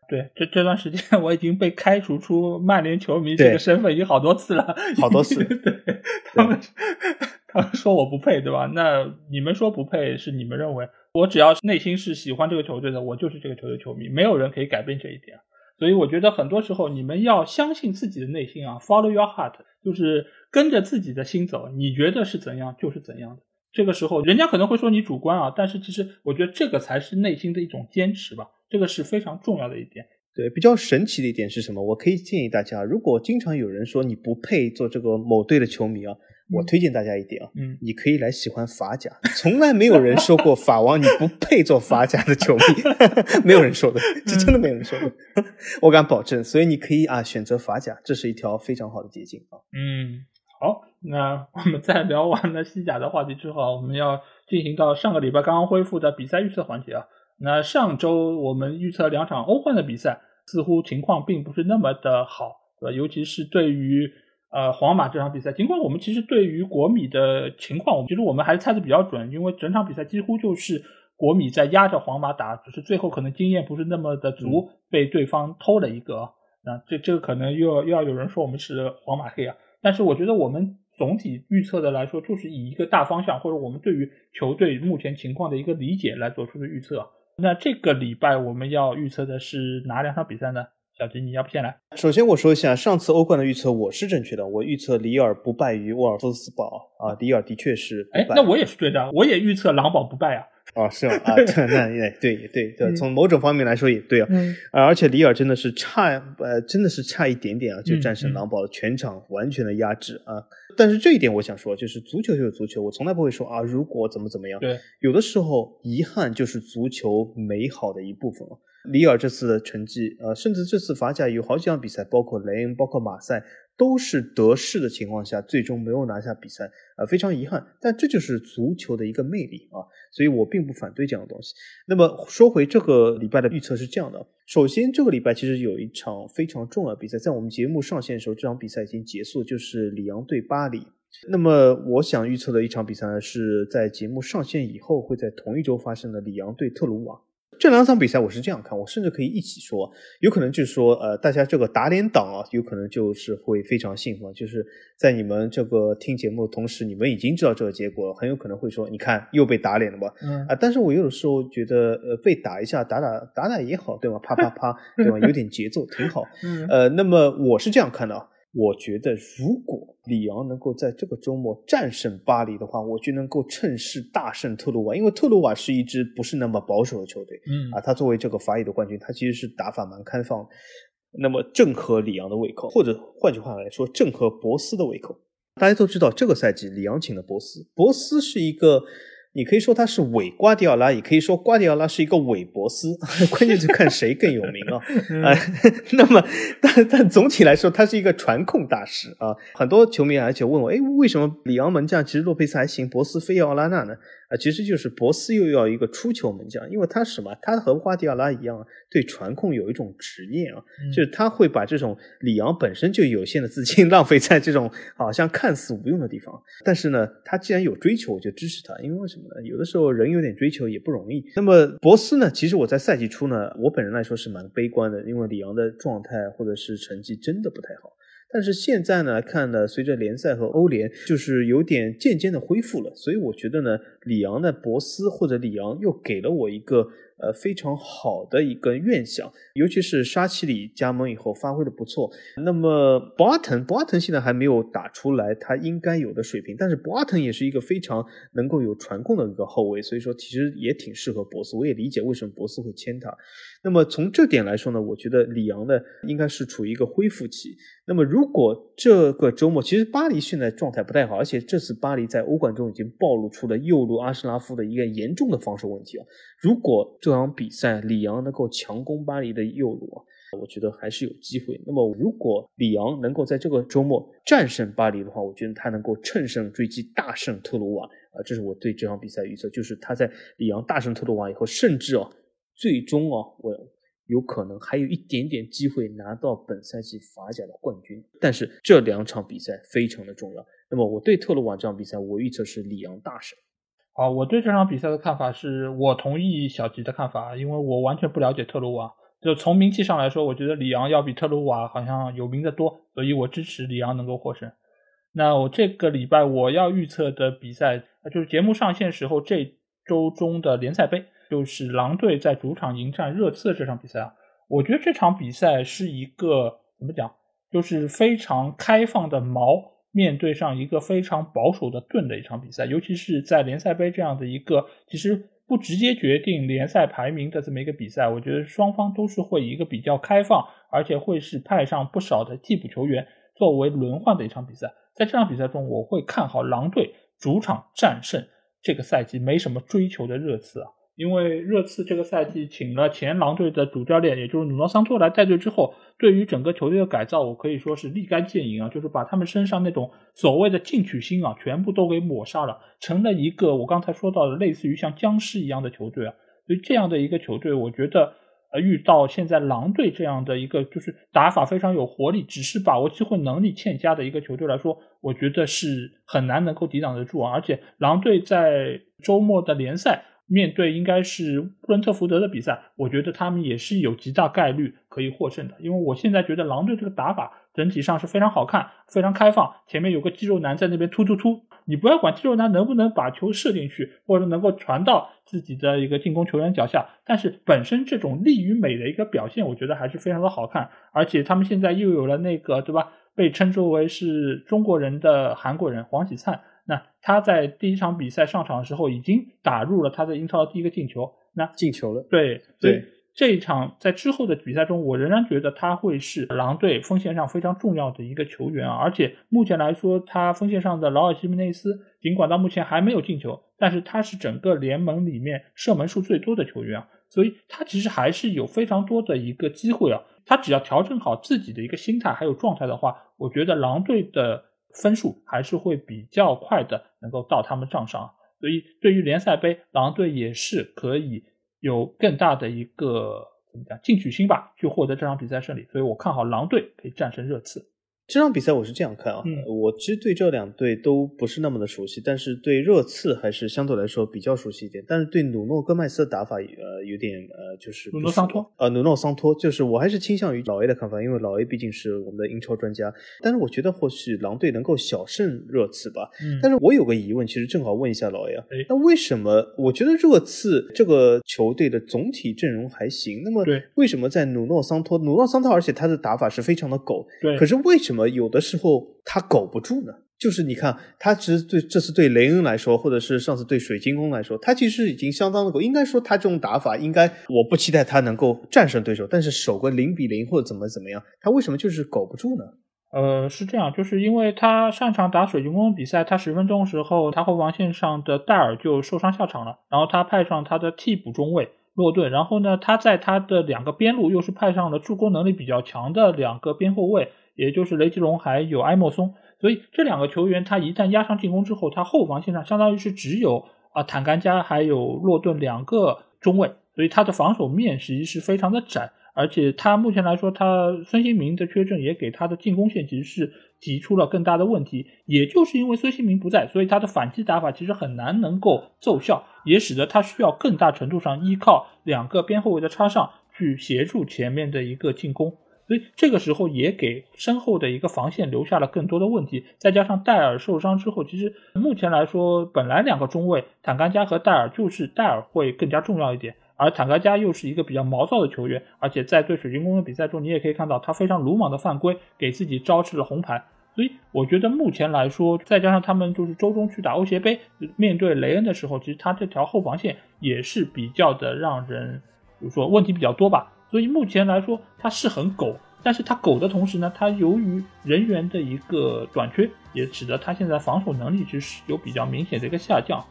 对，这这段时间我已经被开除出曼联球迷这个身份已经好多次了，好多次对他们，他们说我不配，对吧？那你们说不配是你们认为，我只要内心是喜欢这个球队的，我就是这个球队球迷，没有人可以改变这一点。所以我觉得很多时候你们要相信自己的内心啊，follow your heart，就是跟着自己的心走，你觉得是怎样就是怎样的。这个时候，人家可能会说你主观啊，但是其实我觉得这个才是内心的一种坚持吧，这个是非常重要的一点。对，比较神奇的一点是什么？我可以建议大家，如果经常有人说你不配做这个某队的球迷啊，我嗯推荐大家一点啊，嗯，你可以来喜欢法甲，从来没有人说过法王你不配做法甲的球迷，没有人说的，这真的没有人说的，我敢保证。所以你可以啊选择法甲，这是一条非常好的捷径啊。嗯，好，那我们在聊完了西甲的话题之后，我们要进行到上个礼拜刚刚恢复的比赛预测环节啊。那上周我们预测两场欧冠的比赛，似乎情况并不是那么的好，对吧？尤其是对于呃皇马这场比赛，尽管我们其实对于国米的情况，我们其实我们还是猜的比较准，因为整场比赛几乎就是国米在压着皇马打，只是最后可能经验不是那么的足，被对方偷了一个啊。那这这个可能又要又要有人说我们是皇马黑啊，但是我觉得我们总体预测的来说，就是以一个大方向或者我们对于球队目前情况的一个理解来做出的预测。那这个礼拜我们要预测的是哪两场比赛呢？小吉，你要不先来？首先我说一下，上次欧冠的预测我是正确的，我预测里尔不败于沃尔夫斯堡啊，里尔的确是。哎那我也是对的，我也预测狼堡不败啊。啊是啊？啊，这那也对也对对，嗯从某种方面来说也对啊。嗯啊，而且里尔真的是差，呃，真的是差一点点啊，就嗯战胜嗯狼堡，全场完全的压制啊。但是这一点我想说，就是足球就是足球，我从来不会说啊，如果怎么怎么样。对，有的时候遗憾就是足球美好的一部分啊。里尔这次的成绩，呃，甚至这次法甲有好几场比赛，包括雷恩、包括马赛，都是得势的情况下，最终没有拿下比赛，啊、非常遗憾。但这就是足球的一个魅力啊，所以我并不反对这样的东西。那么说回这个礼拜的预测是这样的：首先，这个礼拜其实有一场非常重要的比赛，在我们节目上线的时候，这场比赛已经结束，就是里昂对巴黎。那么，我想预测的一场比赛呢，是在节目上线以后会在同一周发生的里昂对特鲁瓦。这两场比赛我是这样看，我甚至可以一起说，有可能就是说，呃，大家这个打脸党啊，有可能就是会非常兴奋，就是在你们这个听节目的同时，你们已经知道这个结果了，很有可能会说，你看又被打脸了吧？嗯啊，但是我有的时候觉得，呃，被打一下，打打打打也好，对吧？啪啪啪，对吧？有点节奏，挺好。嗯呃，那么我是这样看的啊，我觉得如果里昂能够在这个周末战胜巴黎的话，我就能够趁势大胜特鲁瓦，因为特鲁瓦是一支不是那么保守的球队嗯啊，他作为这个法乙的冠军，他其实是打法蛮开放的，那么正合里昂的胃口，或者换句话来说，正合博斯的胃口。大家都知道，这个赛季里昂请了博斯，博斯是一个。你可以说他是伪瓜迪奥拉，也可以说瓜迪奥拉是一个伪博斯，关键就看谁更有名 啊。嗯呃，那么 但但总体来说，他是一个传控大师啊。很多球迷而且问我，哎，为什么里昂门将其实洛佩斯还行，博斯非要奥拉纳呢？啊，其实就是博斯又要一个出球门将，因为他什么？他和瓜迪奥拉一样，对传控有一种执念啊，嗯就是他会把这种里昂本身就有限的资金 浪费在这种好像看似无用的地方。但是呢，他既然有追求，我就支持他，因为为什么呢？有的时候人有点追求也不容易。那么博斯呢？其实我在赛季初呢，我本人来说是蛮悲观的，因为里昂的状态或者是成绩真的不太好。但是现在呢，看呢，随着联赛和欧联，就是有点渐渐的恢复了，所以我觉得呢，里昂的博斯或者里昂又给了我一个呃非常好的一个愿想，尤其是沙奇里加盟以后发挥的不错。那么博阿滕，博阿滕现在还没有打出来他应该有的水平，但是博阿滕也是一个非常能够有传控的一个后卫，所以说其实也挺适合博斯。我也理解为什么博斯会签他。那么从这点来说呢，我觉得里昂呢应该是处于一个恢复期。那么如果这个周末，其实巴黎现在状态不太好，而且这次巴黎在欧冠中已经暴露出了右路阿什拉夫的一个严重的防守问题啊。如果这这场比赛里昂能够强攻巴黎的右路啊，我觉得还是有机会。那么如果里昂能够在这个周末战胜巴黎的话，我觉得他能够乘胜追击，大胜特鲁瓦啊，这是我对这场比赛预测，就是他在里昂大胜特鲁瓦以后，甚至啊。最终啊，我有可能还有一点点机会拿到本赛季法甲的冠军。但是这两场比赛非常的重要。那么我对特鲁瓦这场比赛，我预测是里昂大胜。好，我对这场比赛的看法是我同意小吉的看法，因为我完全不了解特鲁瓦。就从名气上来说，我觉得里昂要比特鲁瓦好像有名的多，所以我支持里昂能够获胜。那我这个礼拜我要预测的比赛，就是节目上线时候这周中的联赛杯。就是狼队在主场迎战热刺这场比赛啊，我觉得这场比赛是一个怎么讲，就是非常开放的矛面对上一个非常保守的盾的一场比赛，尤其是在联赛杯这样的一个其实不直接决定联赛排名的这么一个比赛，我觉得双方都是会一个比较开放，而且会是派上不少的替补球员作为轮换的一场比赛。在这场比赛中，我会看好狼队主场战胜这个赛季没什么追求的热刺啊。因为热刺这个赛季请了前狼队的主教练，也就是努诺桑托来带队之后，对于整个球队的改造，我可以说是立竿见影啊，就是把他们身上那种所谓的进取心啊，全部都给抹杀了，成了一个我刚才说到的类似于像僵尸一样的球队啊。所以这样的一个球队，我觉得呃遇到现在狼队这样的一个就是打法非常有活力，只是把握机会能力欠佳的一个球队来说，我觉得是很难能够抵挡得住啊。而且狼队在周末的联赛。面对应该是布伦特福德的比赛，我觉得他们也是有极大概率可以获胜的。因为我现在觉得狼队这个打法整体上是非常好看、非常开放，前面有个肌肉男在那边突突突，你不要管肌肉男能不能把球射进去，或者能够传到自己的一个进攻球员脚下，但是本身这种力与美的一个表现，我觉得还是非常的好看。而且他们现在又有了那个对吧，被称之为是中国人的韩国人黄喜灿。那他在第一场比赛上场的时候，已经打入了他在英超的第一个进球。那进球了，对，所以这一场在之后的比赛中，我仍然觉得他会是狼队锋线上非常重要的一个球员啊。而且目前来说，他锋线上的劳尔西门内斯，尽管到目前还没有进球，但是他是整个联盟里面射门数最多的球员啊。所以他其实还是有非常多的一个机会啊。他只要调整好自己的一个心态还有状态的话，我觉得狼队的。分数还是会比较快的，能够到他们账上，所以对于联赛杯，狼队也是可以有更大的一个怎么讲进取心吧，去获得这场比赛胜利，所以我看好狼队可以战胜热刺。这场比赛我是这样看啊，我其实对这两队都不是那么的熟悉，但是对热刺还是相对来说比较熟悉一点。但是对努诺戈麦斯的打法，呃，有点呃，就是努诺桑托，呃，努诺桑托，就是我还是倾向于老 A 的看法，因为老 A 毕竟是我们的英超专家。但是我觉得或许狼队能够小胜热刺吧。嗯，但是我有个疑问，其实正好问一下老 A 啊，那为什么我觉得热刺这个球队的总体阵容还行？那么为什么在努诺桑托，努诺桑托，而且他的打法是非常的狗，对，可是为什么？有的时候他苟不住呢，就是你看，他其实对这次对雷恩来说，或者是上次对水晶宫来说，他其实已经相当的够。应该说他这种打法，应该我不期待他能够战胜对手，但是守个零比零或者怎么怎么样，他为什么就是苟不住呢？呃，是这样，就是因为他上场打水晶宫比赛，他十分钟时候，他后防线上的戴尔就受伤下场了，然后他派上他的替补中卫洛顿，然后呢，他在他的两个边路又是派上了助攻能力比较强的两个边后卫。也就是雷吉隆还有埃莫松，所以这两个球员他一旦压上进攻之后，他后防线上相当于是只有啊坦甘加还有洛顿两个中卫，所以他的防守面实际是非常的窄，而且他目前来说，他孙兴民的缺阵也给他的进攻线其实是提出了更大的问题。也就是因为孙兴民不在，所以他的反击打法其实很难能够奏效，也使得他需要更大程度上依靠两个边后卫的插上去协助前面的一个进攻。所以这个时候也给身后的一个防线留下了更多的问题，再加上戴尔受伤之后，其实目前来说，本来两个中卫坦甘加和戴尔就是戴尔会更加重要一点，而坦甘加又是一个比较毛躁的球员，而且在对水晶宫的比赛中，你也可以看到他非常鲁莽的犯规，给自己招致了红牌。所以我觉得目前来说，再加上他们就是周中去打欧协杯，面对雷恩的时候，其实他这条后防线也是比较的让人，比如说问题比较多吧。所以目前来说，他是很狗，但是他狗的同时呢，他由于人员的一个短缺，也使得他现在防守能力其实有比较明显的一个下降。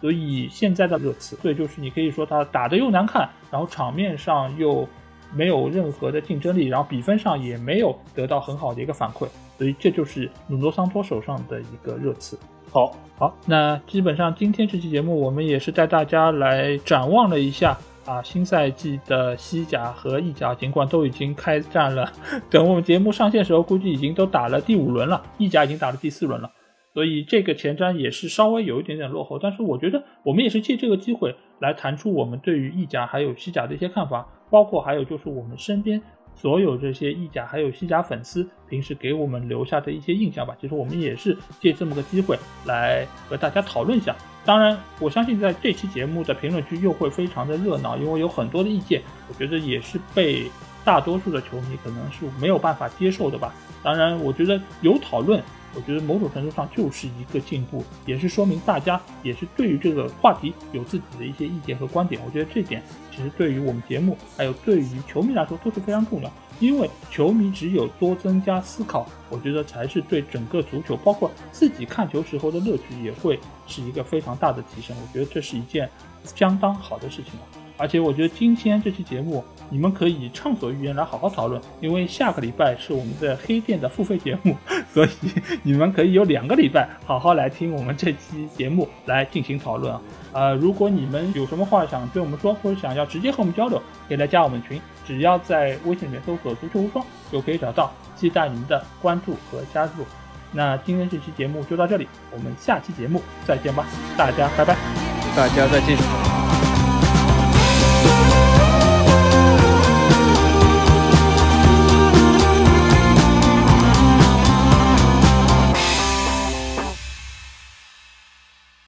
所以现在的热刺，对，就是你可以说他打的又难看，然后场面上又没有任何的竞争力，然后比分上也没有得到很好的一个反馈。所以这就是努诺桑托手上的一个热刺。好，好，那基本上今天这期节目我们也是带大家来展望了一下啊，新赛季的西甲和意甲，尽管都已经开战了，等我们节目上线时候，估计已经都打了第五轮了，意甲已经打了第四轮了，所以这个前瞻也是稍微有一点点落后。但是我觉得我们也是借这个机会来谈出我们对于意甲还有西甲的一些看法，包括还有就是我们身边。所有这些意甲还有西甲粉丝平时给我们留下的一些印象吧，其实我们也是借这么个机会来和大家讨论一下。当然，我相信在这期节目的评论区又会非常的热闹，因为有很多的意见，我觉得也是被大多数的球迷可能是没有办法接受的吧。当然，我觉得有讨论。我觉得某种程度上就是一个进步，也是说明大家也是对于这个话题有自己的一些意见和观点。我觉得这点其实对于我们节目，还有对于球迷来说都是非常重要。因为球迷只有多增加思考，我觉得才是对整个足球，包括自己看球时候的乐趣，也会是一个非常大的提升。我觉得这是一件相当好的事情了。而且我觉得今天这期节目，你们可以畅所欲言来好好讨论，因为下个礼拜是我们的黑店的付费节目，所以你们可以有两个礼拜好好来听我们这期节目来进行讨论啊。呃，如果你们有什么话想对我们说，或者想要直接和我们交流，可以来加我们群，只要在微信里面搜索“足球无双”就可以找到，期待你们的关注和加入。那今天这期节目就到这里，我们下期节目再见吧，大家拜拜，大家再见。